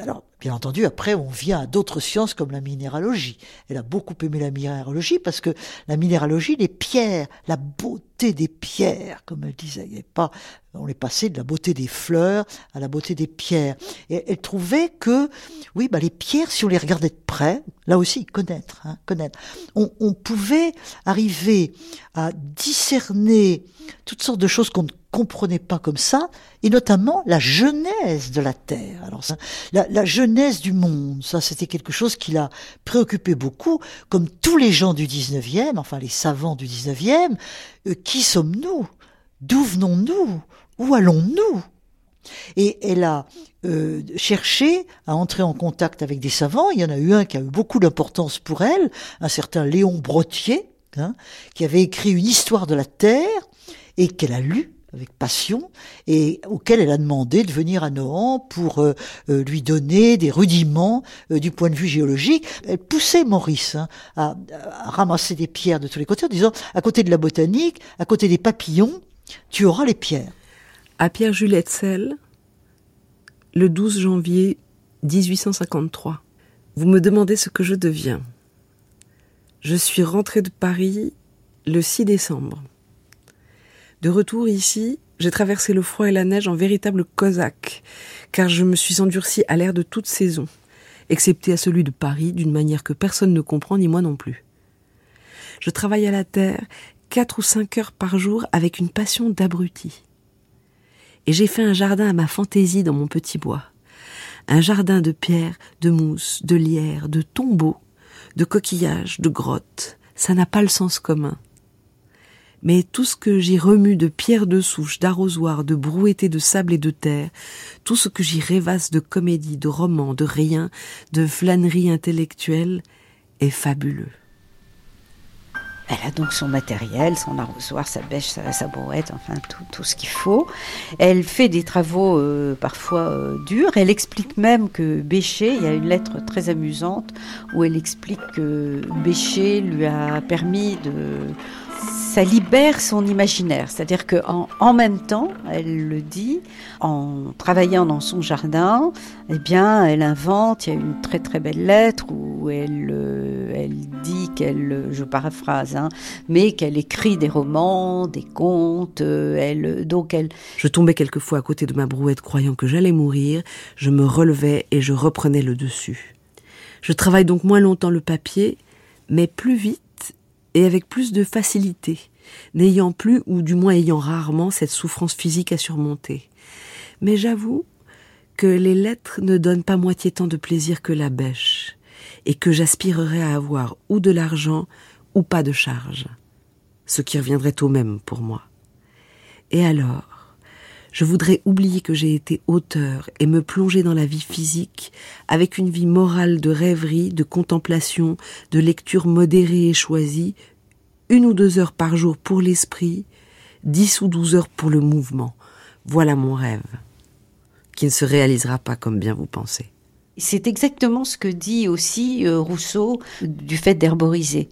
alors bien entendu après on vient à d'autres sciences comme la minéralogie. Elle a beaucoup aimé la minéralogie parce que la minéralogie, les pierres, la beauté des pierres, comme elle disait, pas on est passé de la beauté des fleurs à la beauté des pierres. Et elle trouvait que oui, bah les pierres, si on les regardait de près, là aussi connaître, hein, connaître, on, on pouvait arriver à discerner toutes sortes de choses qu'on ne comprenait pas comme ça, et notamment la genèse de la Terre. Alors ça, la, genèse du monde, ça c'était quelque chose qui l'a préoccupé beaucoup, comme tous les gens du 19e, enfin les savants du 19e, euh, qui sommes-nous? D'où venons-nous? Où allons-nous? Et elle a euh, cherché à entrer en contact avec des savants. Il y en a eu un qui a eu beaucoup d'importance pour elle, un certain Léon Brottier, hein, qui avait écrit une histoire de la Terre et qu'elle a lu avec passion et auquel elle a demandé de venir à Nohant pour euh, euh, lui donner des rudiments euh, du point de vue géologique. Elle poussait Maurice hein, à, ramasser des pierres de tous les côtés en disant à côté de la botanique, à côté des papillons, tu auras les pierres. À Pierre-Jules Hetzel, le 12 janvier 1853. Vous me demandez ce que je deviens. Je suis rentré de Paris le 6 décembre. De retour ici, j'ai traversé le froid et la neige en véritable cosaque, car je me suis endurci à l'air de toute saison, excepté à celui de Paris, d'une manière que personne ne comprend, ni moi non plus. Je travaille à la terre quatre ou cinq heures par jour avec une passion d'abruti. Et j'ai fait un jardin à ma fantaisie dans mon petit bois. Un jardin de pierres, de mousse, de lierre, de tombeaux, de coquillages, de grottes. Ça n'a pas le sens commun mais tout ce que j'y remue de pierres de souche, d'arrosoirs, de brouettés de sable et de terre, tout ce que j'y rêvasse de comédie, de romans, de rien, de flânerie intellectuelle, est fabuleux. Elle a donc son matériel, son arrosoir, sa bêche, sa, brouette, enfin tout, tout ce qu'il faut. Elle fait des travaux euh, parfois euh, durs. Elle explique même que Bécher, il y a une lettre très amusante où elle explique que Bécher lui a permis de ça libère son imaginaire. C'est-à-dire qu'en en, même temps, elle le dit, en travaillant dans son jardin, eh bien, elle invente, il y a une très très belle lettre où elle, euh, dit qu'elle, je paraphrase, hein, mais qu'elle écrit des romans, des contes, euh, elle, donc elle... Je tombais quelquefois à côté de ma brouette croyant que j'allais mourir, je me relevais et je reprenais le dessus. Je travaille donc moins longtemps le papier, mais plus vite et avec plus de facilité, n'ayant plus, ou du moins ayant rarement, cette souffrance physique à surmonter. Mais j'avoue que les lettres ne donnent pas moitié tant de plaisir que la bêche, et que j'aspirerais à avoir ou de l'argent ou pas de charge, ce qui reviendrait au même pour moi. Et alors, je voudrais oublier que j'ai été auteur et me plonger dans la vie physique avec une vie morale de rêverie, de contemplation, de lecture modérée et choisie, une ou deux heures par jour pour l'esprit, dix ou douze heures pour le mouvement. Voilà mon rêve, qui ne se réalisera pas comme bien vous pensez. C'est exactement ce que dit aussi euh, Rousseau du fait d'herboriser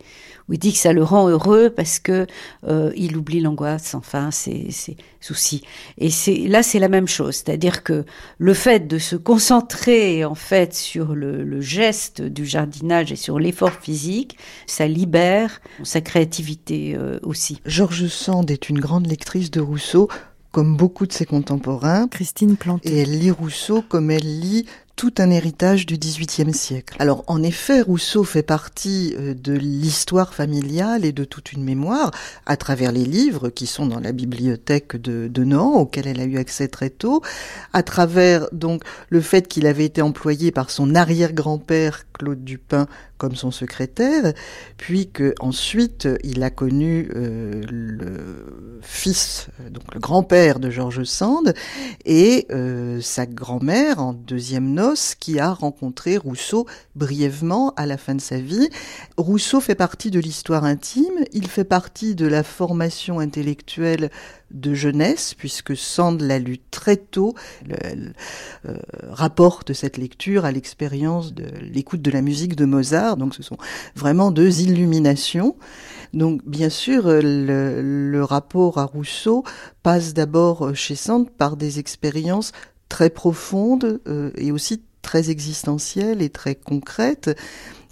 où il dit que ça le rend heureux parce que euh, il oublie l'angoisse, enfin ses, ses soucis. Et c'est là c'est la même chose, c'est-à-dire que le fait de se concentrer en fait sur le, le geste du jardinage et sur l'effort physique, ça libère sa créativité euh, aussi. Georges Sand est une grande lectrice de Rousseau comme beaucoup de ses contemporains. Christine Planté. Et elle lit Rousseau comme elle lit tout un héritage du XVIIIe siècle. Alors en effet, Rousseau fait partie euh, de l'histoire familiale et de toute une mémoire à travers les livres qui sont dans la bibliothèque de, de Nohant, auxquels elle a eu accès très tôt, à travers donc le fait qu'il avait été employé par son arrière-grand-père Claude Dupin comme son secrétaire, puis que ensuite il a connu euh, le fils, donc le grand-père de Georges Sand, et euh, sa grand-mère en deuxième qui a rencontré Rousseau brièvement à la fin de sa vie. Rousseau fait partie de l'histoire intime, il fait partie de la formation intellectuelle de jeunesse, puisque Sand l'a lu très tôt, elle, euh, rapporte cette lecture à l'expérience de l'écoute de la musique de Mozart, donc ce sont vraiment deux illuminations. Donc bien sûr, le, le rapport à Rousseau passe d'abord chez Sand par des expériences très profondes euh, et aussi très existentielles et très concrètes.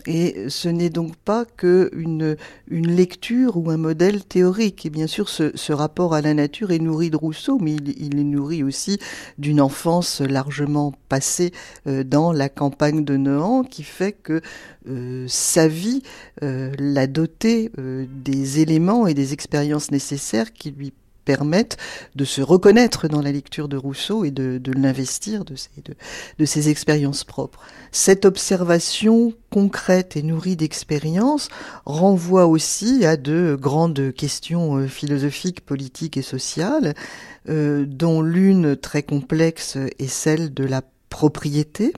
Et ce n'est donc pas que une, lecture ou un modèle théorique. Et bien sûr, ce, ce rapport à la nature est nourri de Rousseau, mais il, est nourri aussi d'une enfance largement passée euh, dans la campagne de Nohant, qui fait que euh, sa vie l'a doté euh, des éléments et des expériences nécessaires qui lui permettent de se reconnaître dans la lecture de Rousseau et de, l'investir de ses, expériences propres. Cette observation concrète et nourrie d'expérience renvoie aussi à de grandes questions euh, philosophiques, politiques et sociales, euh, dont l'une très complexe est celle de la propriété,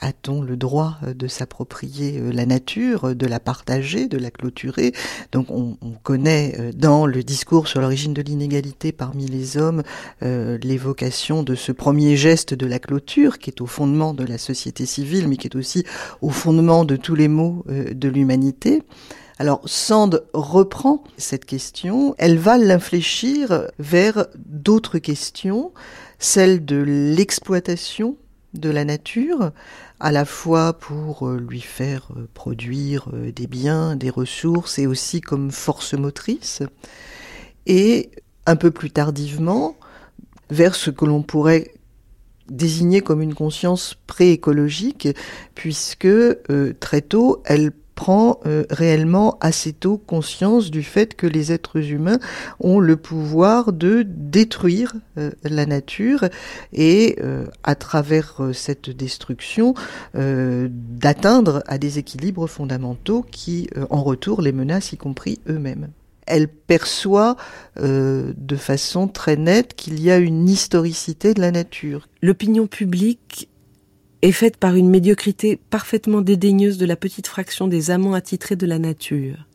a-t-on le droit euh, de s'approprier euh, la nature, euh, de la partager, de la clôturer? Donc on, on connaît dans le discours sur l'origine de l'inégalité parmi les hommes l'évocation de ce premier geste de la clôture qui est au fondement de la société civile mais qui est aussi au fondement de tous les maux de l'humanité. Alors Sand reprend cette question, elle va l'infléchir vers d'autres questions, celle de l'exploitation de la nature, à la fois pour euh, lui faire euh, produire euh, des biens, des ressources et aussi comme force motrice, et un peu plus tardivement vers ce que l'on pourrait désigner comme une conscience préécologique, puisque très tôt elle prend euh, réellement assez tôt conscience du fait que les êtres humains ont le pouvoir de détruire euh, la nature et euh, à travers cette destruction d'atteindre à des équilibres fondamentaux qui en retour les menacent y compris eux-mêmes elle perçoit de façon très nette qu'il y a une historicité de la nature. L'opinion publique est faite par une médiocrité parfaitement dédaigneuse de la petite fraction des amants attitrés de la nature.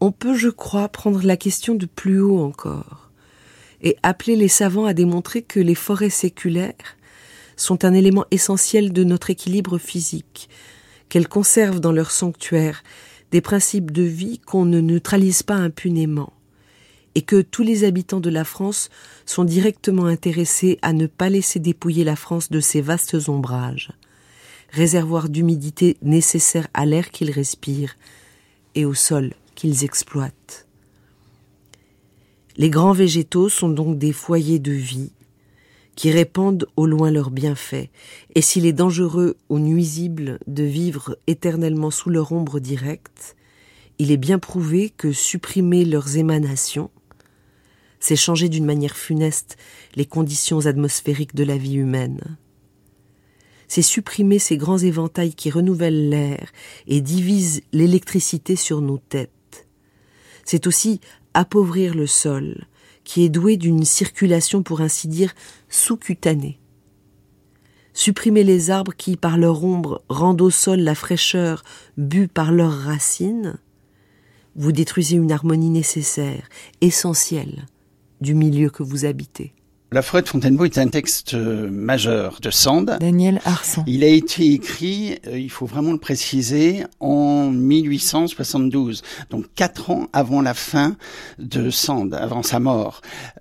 On peut, je crois, prendre la question de plus haut encore et appeler les savants à démontrer que les forêts séculaires sont un élément essentiel de notre équilibre physique, qu'elles conservent dans leur sanctuaire des principes de vie qu'on ne neutralise pas impunément, et que tous les habitants de la France sont directement intéressés à ne pas laisser dépouiller la France de ses vastes ombrages, réservoirs d'humidité nécessaires à l'air qu'ils respirent et au sol qu'ils exploitent. Les grands végétaux sont donc des foyers de vie qui répandent au loin leurs bienfaits, et s'il est dangereux ou nuisible de vivre éternellement sous leur ombre directe, il est bien prouvé que supprimer leurs émanations, c'est changer d'une manière funeste les conditions atmosphériques de la vie humaine. C'est supprimer ces grands éventails qui renouvellent l'air et divisent l'électricité sur nos têtes. C'est aussi appauvrir le sol, qui est doué d'une circulation, pour ainsi dire, sous-cutanée. Supprimer les arbres qui, par leur ombre, rendent au sol la fraîcheur bue par leurs racines, vous détruisez une harmonie nécessaire, essentielle, du milieu que vous habitez. La forêt de Fontainebleau est un texte euh, majeur de Sand. Daniel Arsan. Il a été écrit, euh, il faut vraiment le préciser, en 1872, donc quatre ans avant la fin de Sand, avant sa mort.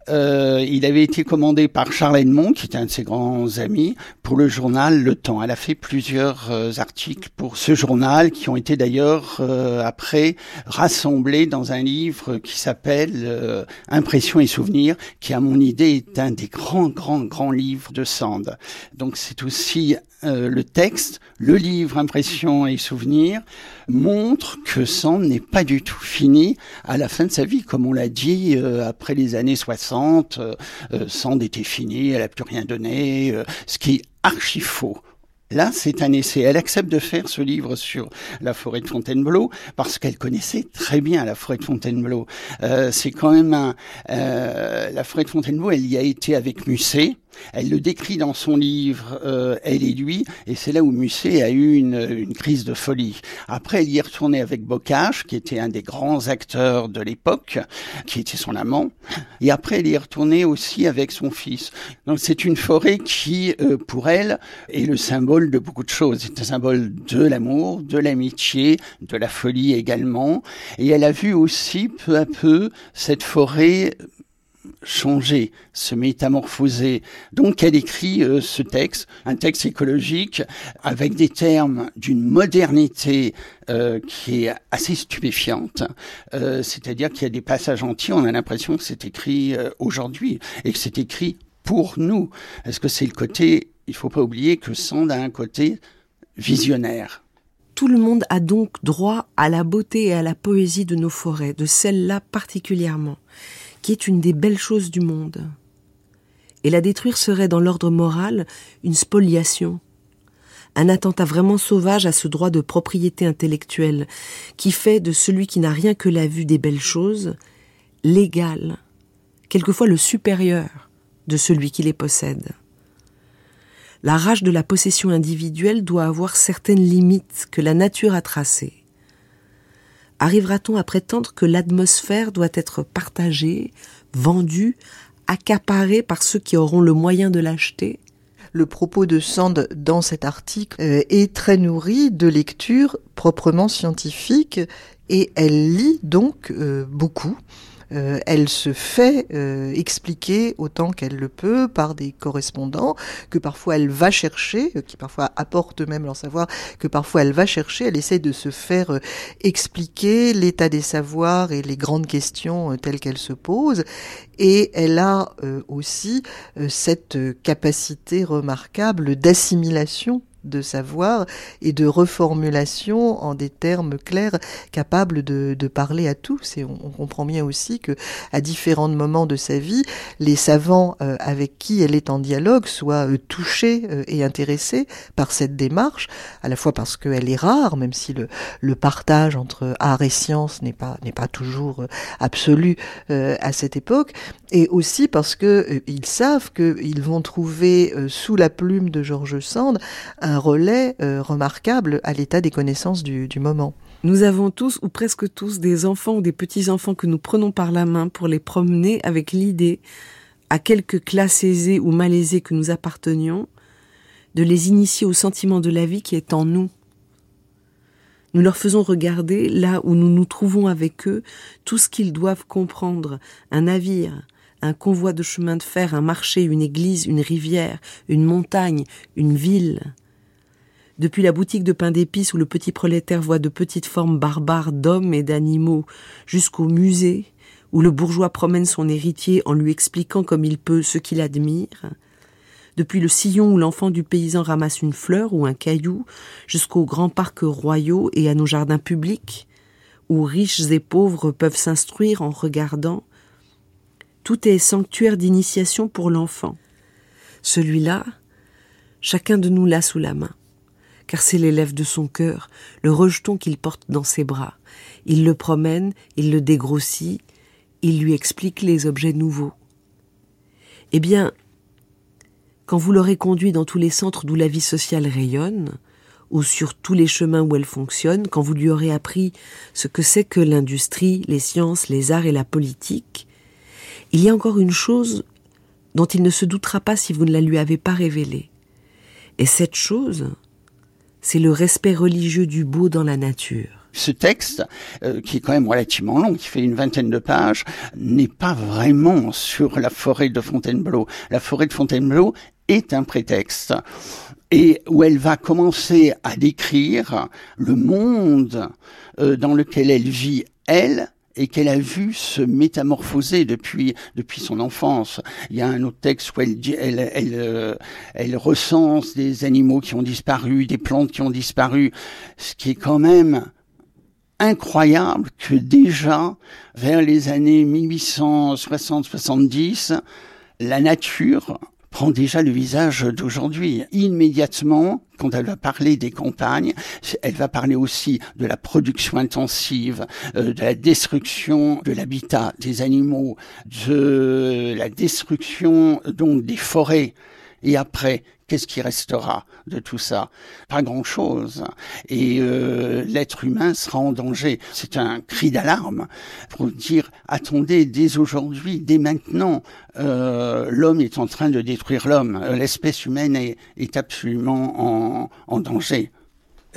Euh, il avait été commandé par Charles Edmond, qui était un de ses grands amis, pour le journal Le Temps. Elle a fait plusieurs euh, articles pour ce journal, qui ont été d'ailleurs après rassemblés dans un livre qui s'appelle Impressions et souvenirs, qui à mon idée est un des grands, grands, grands livres de Sand. Donc c'est aussi euh, le texte, le livre Impressions et Souvenirs montre que Sand n'est pas du tout fini à la fin de sa vie. Comme on l'a dit, euh, après les années 60, euh, Sand était fini, elle n'a plus rien donné, ce qui est archi faux. Là, c'est un essai. Elle accepte de faire ce livre sur la forêt de Fontainebleau parce qu'elle connaissait très bien la forêt de Fontainebleau. Euh, c'est quand même euh, la forêt de Fontainebleau. Elle y a été avec Musset. Elle le décrit dans son livre euh, Elle et lui, et c'est là où Musset a eu une, une, crise de folie. Après, elle y est retournée avec Bocage, qui était un des grands acteurs de l'époque, qui était son amant, et après, elle y est retournée aussi avec son fils. Donc c'est une forêt qui, euh, pour elle, est le symbole de beaucoup de choses. C'est un symbole de l'amour, de l'amitié, de la folie également, et elle a vu aussi peu à peu cette forêt changer, se métamorphoser. Donc elle écrit euh, ce texte, un texte écologique avec des termes d'une modernité euh, qui est assez stupéfiante. Euh, c'est-à-dire qu'il y a des passages entiers, on a l'impression que c'est écrit aujourd'hui et que c'est écrit pour nous. Est-ce que c'est le côté, il faut pas oublier que Sand a un côté visionnaire. Tout le monde a donc droit à la beauté et à la poésie de nos forêts, de celles-là particulièrement qui est une des belles choses du monde. Et la détruire serait dans l'ordre moral une spoliation, un attentat vraiment sauvage à ce droit de propriété intellectuelle qui fait de celui qui n'a rien que la vue des belles choses l'égal, quelquefois le supérieur de celui qui les possède. La rage de la possession individuelle doit avoir certaines limites que la nature a tracées. Arrivera-t-on à prétendre que l'atmosphère doit être partagée, vendue, accaparée par ceux qui auront le moyen de l'acheter? Le propos de Sand dans cet article euh, est très nourri de lectures proprement scientifiques et elle lit donc euh, beaucoup. Euh, elle se fait euh, expliquer autant qu'elle le peut par des correspondants, que parfois elle va chercher, euh, qui parfois apportent même leur savoir, que parfois elle va chercher, elle essaie de se faire expliquer l'état des savoirs et les grandes questions telles qu'elles se posent, et elle a aussi cette capacité remarquable d'assimilation de savoir et de reformulation en des termes clairs capables de, parler à tous. Et on, comprend bien aussi que à différents moments de sa vie, les savants euh, avec qui elle est en dialogue soient euh, touchés euh, et intéressés par cette démarche, à la fois parce qu'elle est rare, même si le, partage entre art et science n'est pas n'est pas toujours absolu à cette époque, et aussi parce que ils savent qu'ils vont trouver sous la plume de Georges Sand relais euh, remarquable à l'état des connaissances du, moment. Nous avons tous, ou presque tous, des enfants ou des petits-enfants que nous prenons par la main pour les promener avec l'idée, à quelque classe aisée ou malaisée que nous appartenions, de les initier au sentiment de la vie qui est en nous. Nous leur faisons regarder, là où nous nous trouvons avec eux, tout ce qu'ils doivent comprendre, un navire, un convoi de chemin de fer, un marché, une église, une rivière, une montagne, une ville. Depuis la boutique de pain d'épices où le petit prolétaire voit de petites formes barbares d'hommes et d'animaux, jusqu'au musée où le bourgeois promène son héritier en lui expliquant comme il peut ce qu'il admire, depuis le sillon où l'enfant du paysan ramasse une fleur ou un caillou, jusqu'aux grands parcs royaux et à nos jardins publics, où riches et pauvres peuvent s'instruire en regardant, tout est sanctuaire d'initiation pour l'enfant. Celui-là, chacun de nous l'a sous la main car c'est l'élève de son cœur, le rejeton qu'il porte dans ses bras. Il le promène, il le dégrossit, il lui explique les objets nouveaux. Eh bien, quand vous l'aurez conduit dans tous les centres d'où la vie sociale rayonne, ou sur tous les chemins où elle fonctionne, quand vous lui aurez appris ce que c'est que l'industrie, les sciences, les arts et la politique, il y a encore une chose dont il ne se doutera pas si vous ne la lui avez pas révélée. Et cette chose, c'est le respect religieux du beau dans la nature. Ce texte, euh, qui est quand même relativement long, qui fait une vingtaine de pages, n'est pas vraiment sur la forêt de Fontainebleau. La forêt de Fontainebleau est un prétexte et où elle va commencer à décrire le monde euh, dans lequel elle vit, elle, et qu'elle a vu se métamorphoser depuis depuis son enfance. Il y a un autre texte où elle elle elle, euh, elle recense des animaux qui ont disparu, des plantes qui ont disparu, ce qui est quand même incroyable que déjà vers les années 1860-70 la nature prend déjà le visage d'aujourd'hui. Immédiatement, quand elle va parler des campagnes, elle va parler aussi de la production intensive, euh, de la destruction de l'habitat des animaux, de la destruction donc des forêts. Et après, qu'est-ce qui restera de tout ça? Pas grand-chose. Et euh, l'être humain sera en danger. C'est un cri d'alarme pour dire attendez, dès aujourd'hui, dès maintenant, euh, l'homme est en train de détruire l'homme. L'espèce humaine est, absolument en, danger.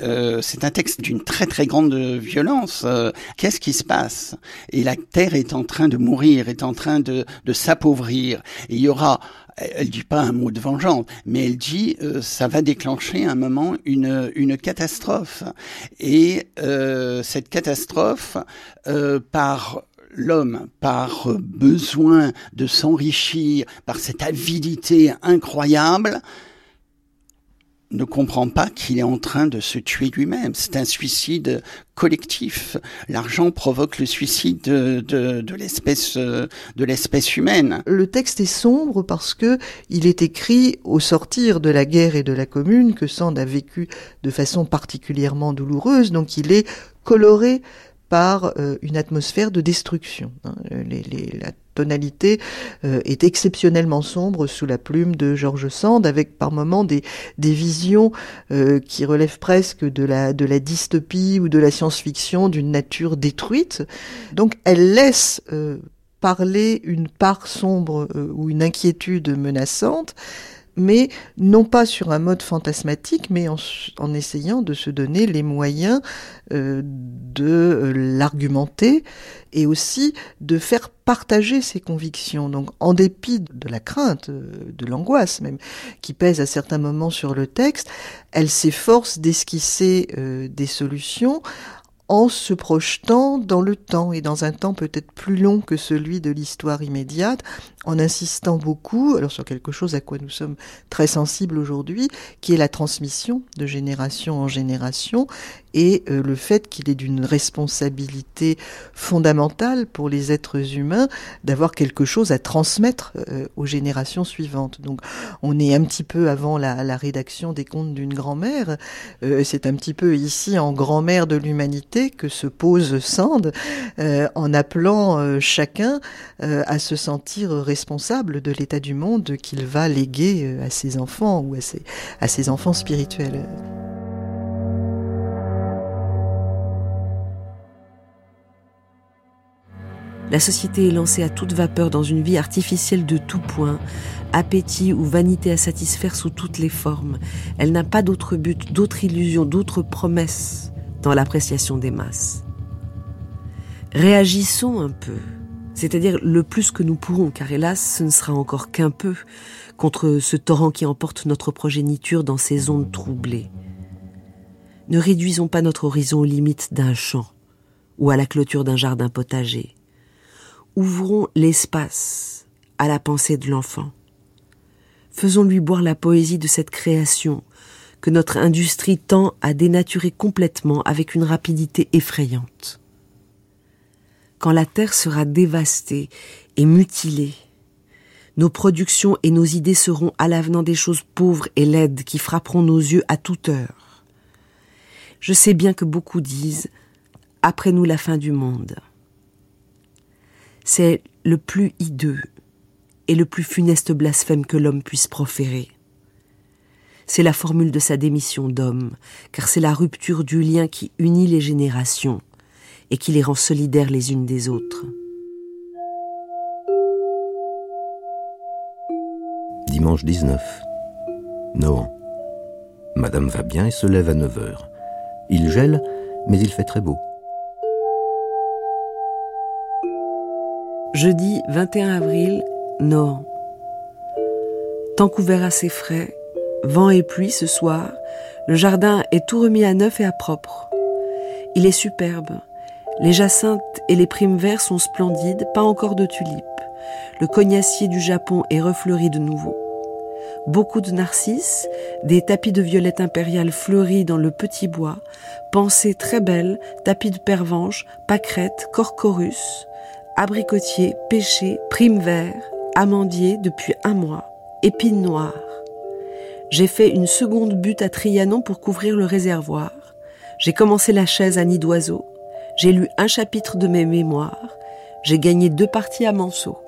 Euh, c'est un texte d'une très très grande violence. Euh, qu'est-ce qui se passe? Et la terre est en train de mourir, est en train de, de s'appauvrir. Il y aura, elle dit pas un mot de vengeance, mais elle dit euh, ça va déclencher un moment une, une catastrophe. Et cette catastrophe, par l'homme, par besoin de s'enrichir, par cette avidité incroyable, ne comprend pas qu'il est en train de se tuer lui-même. C'est un suicide collectif. L'argent provoque le suicide de, de, l'espèce humaine. Le texte est sombre parce que il est écrit au sortir de la guerre et de la commune que Sand a vécu de façon particulièrement douloureuse. Donc il est coloré par euh, une atmosphère de destruction. Hein. Tonalité euh, est exceptionnellement sombre sous la plume de George Sand, avec par moments des, visions euh, qui relèvent presque de la, de la dystopie ou de la science-fiction d'une nature détruite. Donc elle laisse parler une part sombre ou une inquiétude menaçante, mais non pas sur un mode fantasmatique, mais en, essayant de se donner les moyens euh, de euh, l'argumenter et aussi de faire partager ses convictions. Donc, en dépit de la crainte, euh, de l'angoisse même, qui pèse à certains moments sur le texte, elle s'efforce d'esquisser des solutions en se projetant dans le temps et dans un temps peut-être plus long que celui de l'histoire immédiate, en insistant beaucoup alors sur quelque chose à quoi nous sommes très sensibles aujourd'hui, qui est la transmission de génération en génération et euh, le fait qu'il est d'une responsabilité fondamentale pour les êtres humains d'avoir quelque chose à transmettre euh, aux générations suivantes. Donc on est un petit peu avant la, la rédaction des contes d'une grand-mère, euh, c'est un petit peu ici en grand-mère de l'humanité que se pose Sand euh, en appelant euh, chacun euh, à se sentir responsable de l'état du monde qu'il va léguer à ses enfants ou à ses, à ses enfants spirituels. La société est lancée à toute vapeur dans une vie artificielle de tout point, appétit ou vanité à satisfaire sous toutes les formes. Elle n'a pas d'autre but, d'autre illusion, d'autre promesse dans l'appréciation des masses. Réagissons un peu, c'est-à-dire le plus que nous pourrons, car hélas, ce ne sera encore qu'un peu contre ce torrent qui emporte notre progéniture dans ces ondes troublées. Ne réduisons pas notre horizon aux limites d'un champ ou à la clôture d'un jardin potager. Ouvrons l'espace à la pensée de l'enfant. Faisons-lui boire la poésie de cette création que notre industrie tend à dénaturer complètement avec une rapidité effrayante. Quand la terre sera dévastée et mutilée, nos productions et nos idées seront à l'avenant des choses pauvres et laides qui frapperont nos yeux à toute heure. Je sais bien que beaucoup disent après nous la fin du monde. C'est le plus hideux et le plus funeste blasphème que l'homme puisse proférer. C'est la formule de sa démission d'homme, car c'est la rupture du lien qui unit les générations et qui les rend solidaires les unes des autres. Dimanche 19. Nohant. Madame va bien et se lève à 9 heures. Il gèle, mais il fait très beau. Jeudi 21 avril, Nohant. Tant couvert assez frais, vent et pluie ce soir, le jardin est tout remis à neuf et à propre. Il est superbe. Les jacinthes et les primes verts sont splendides, pas encore de tulipes. Le cognacier du Japon est refleuri de nouveau. Beaucoup de narcisses, des tapis de violette impériale fleuris dans le petit bois, pensées très belles, tapis de pervenche, pâquerettes, corcorus, abricotier, pêcher, prime vert, amandier depuis un mois, épines noires. J'ai fait une seconde butte à Trianon pour couvrir le réservoir. J'ai commencé la chaise à nid d'oiseau. J'ai lu un chapitre de mes mémoires. J'ai gagné deux parties à Manceau.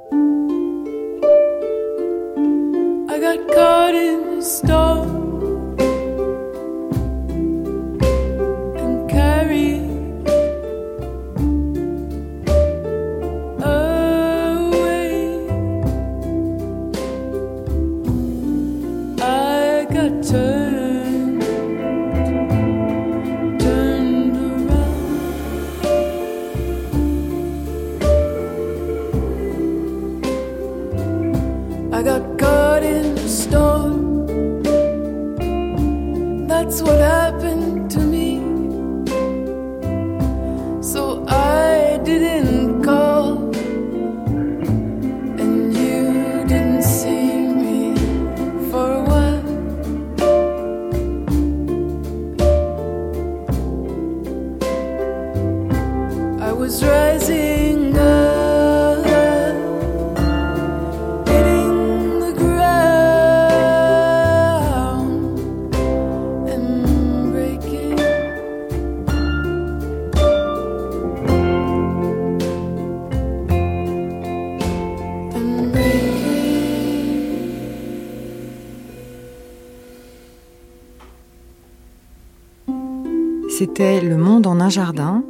Un jardin.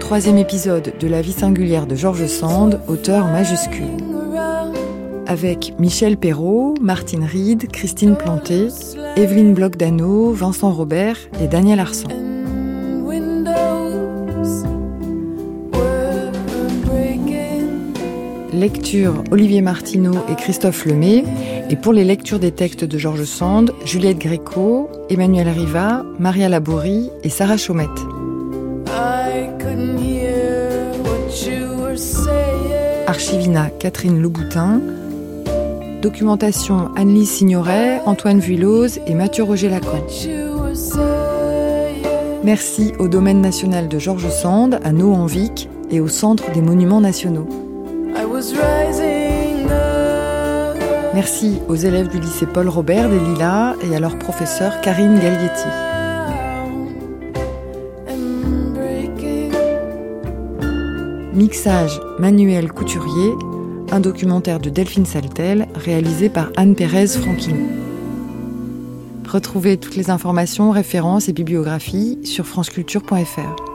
Troisième épisode de La vie singulière de Georges Sand, auteur majuscule. Avec Michel Perrault, Martine Reed, Christine Planté, Evelyne Bloch-Dano, Vincent Robert et Daniel Arsan. Lecture Olivier Martineau et Christophe Lemay. Et pour les lectures des textes de Georges Sand, Juliette Gréco, Emmanuel Riva, Maria Laborie et Sarah Chaumette. Archivina Catherine Louboutin. Documentation Anne-Lise Signoret, Antoine Vuillose et Mathieu Roger Lacan. Merci au Domaine national de Georges Sand, à Nohant-Vic et au Centre des Monuments nationaux. Merci aux élèves du lycée Paul Robert des Lilas et à leur professeur Karine Galietti. Mixage Manuel Couturier, un documentaire de Delphine Saltel réalisé par Anne-Pérez Franquin. Retrouvez toutes les informations, références et bibliographies sur franceculture.fr.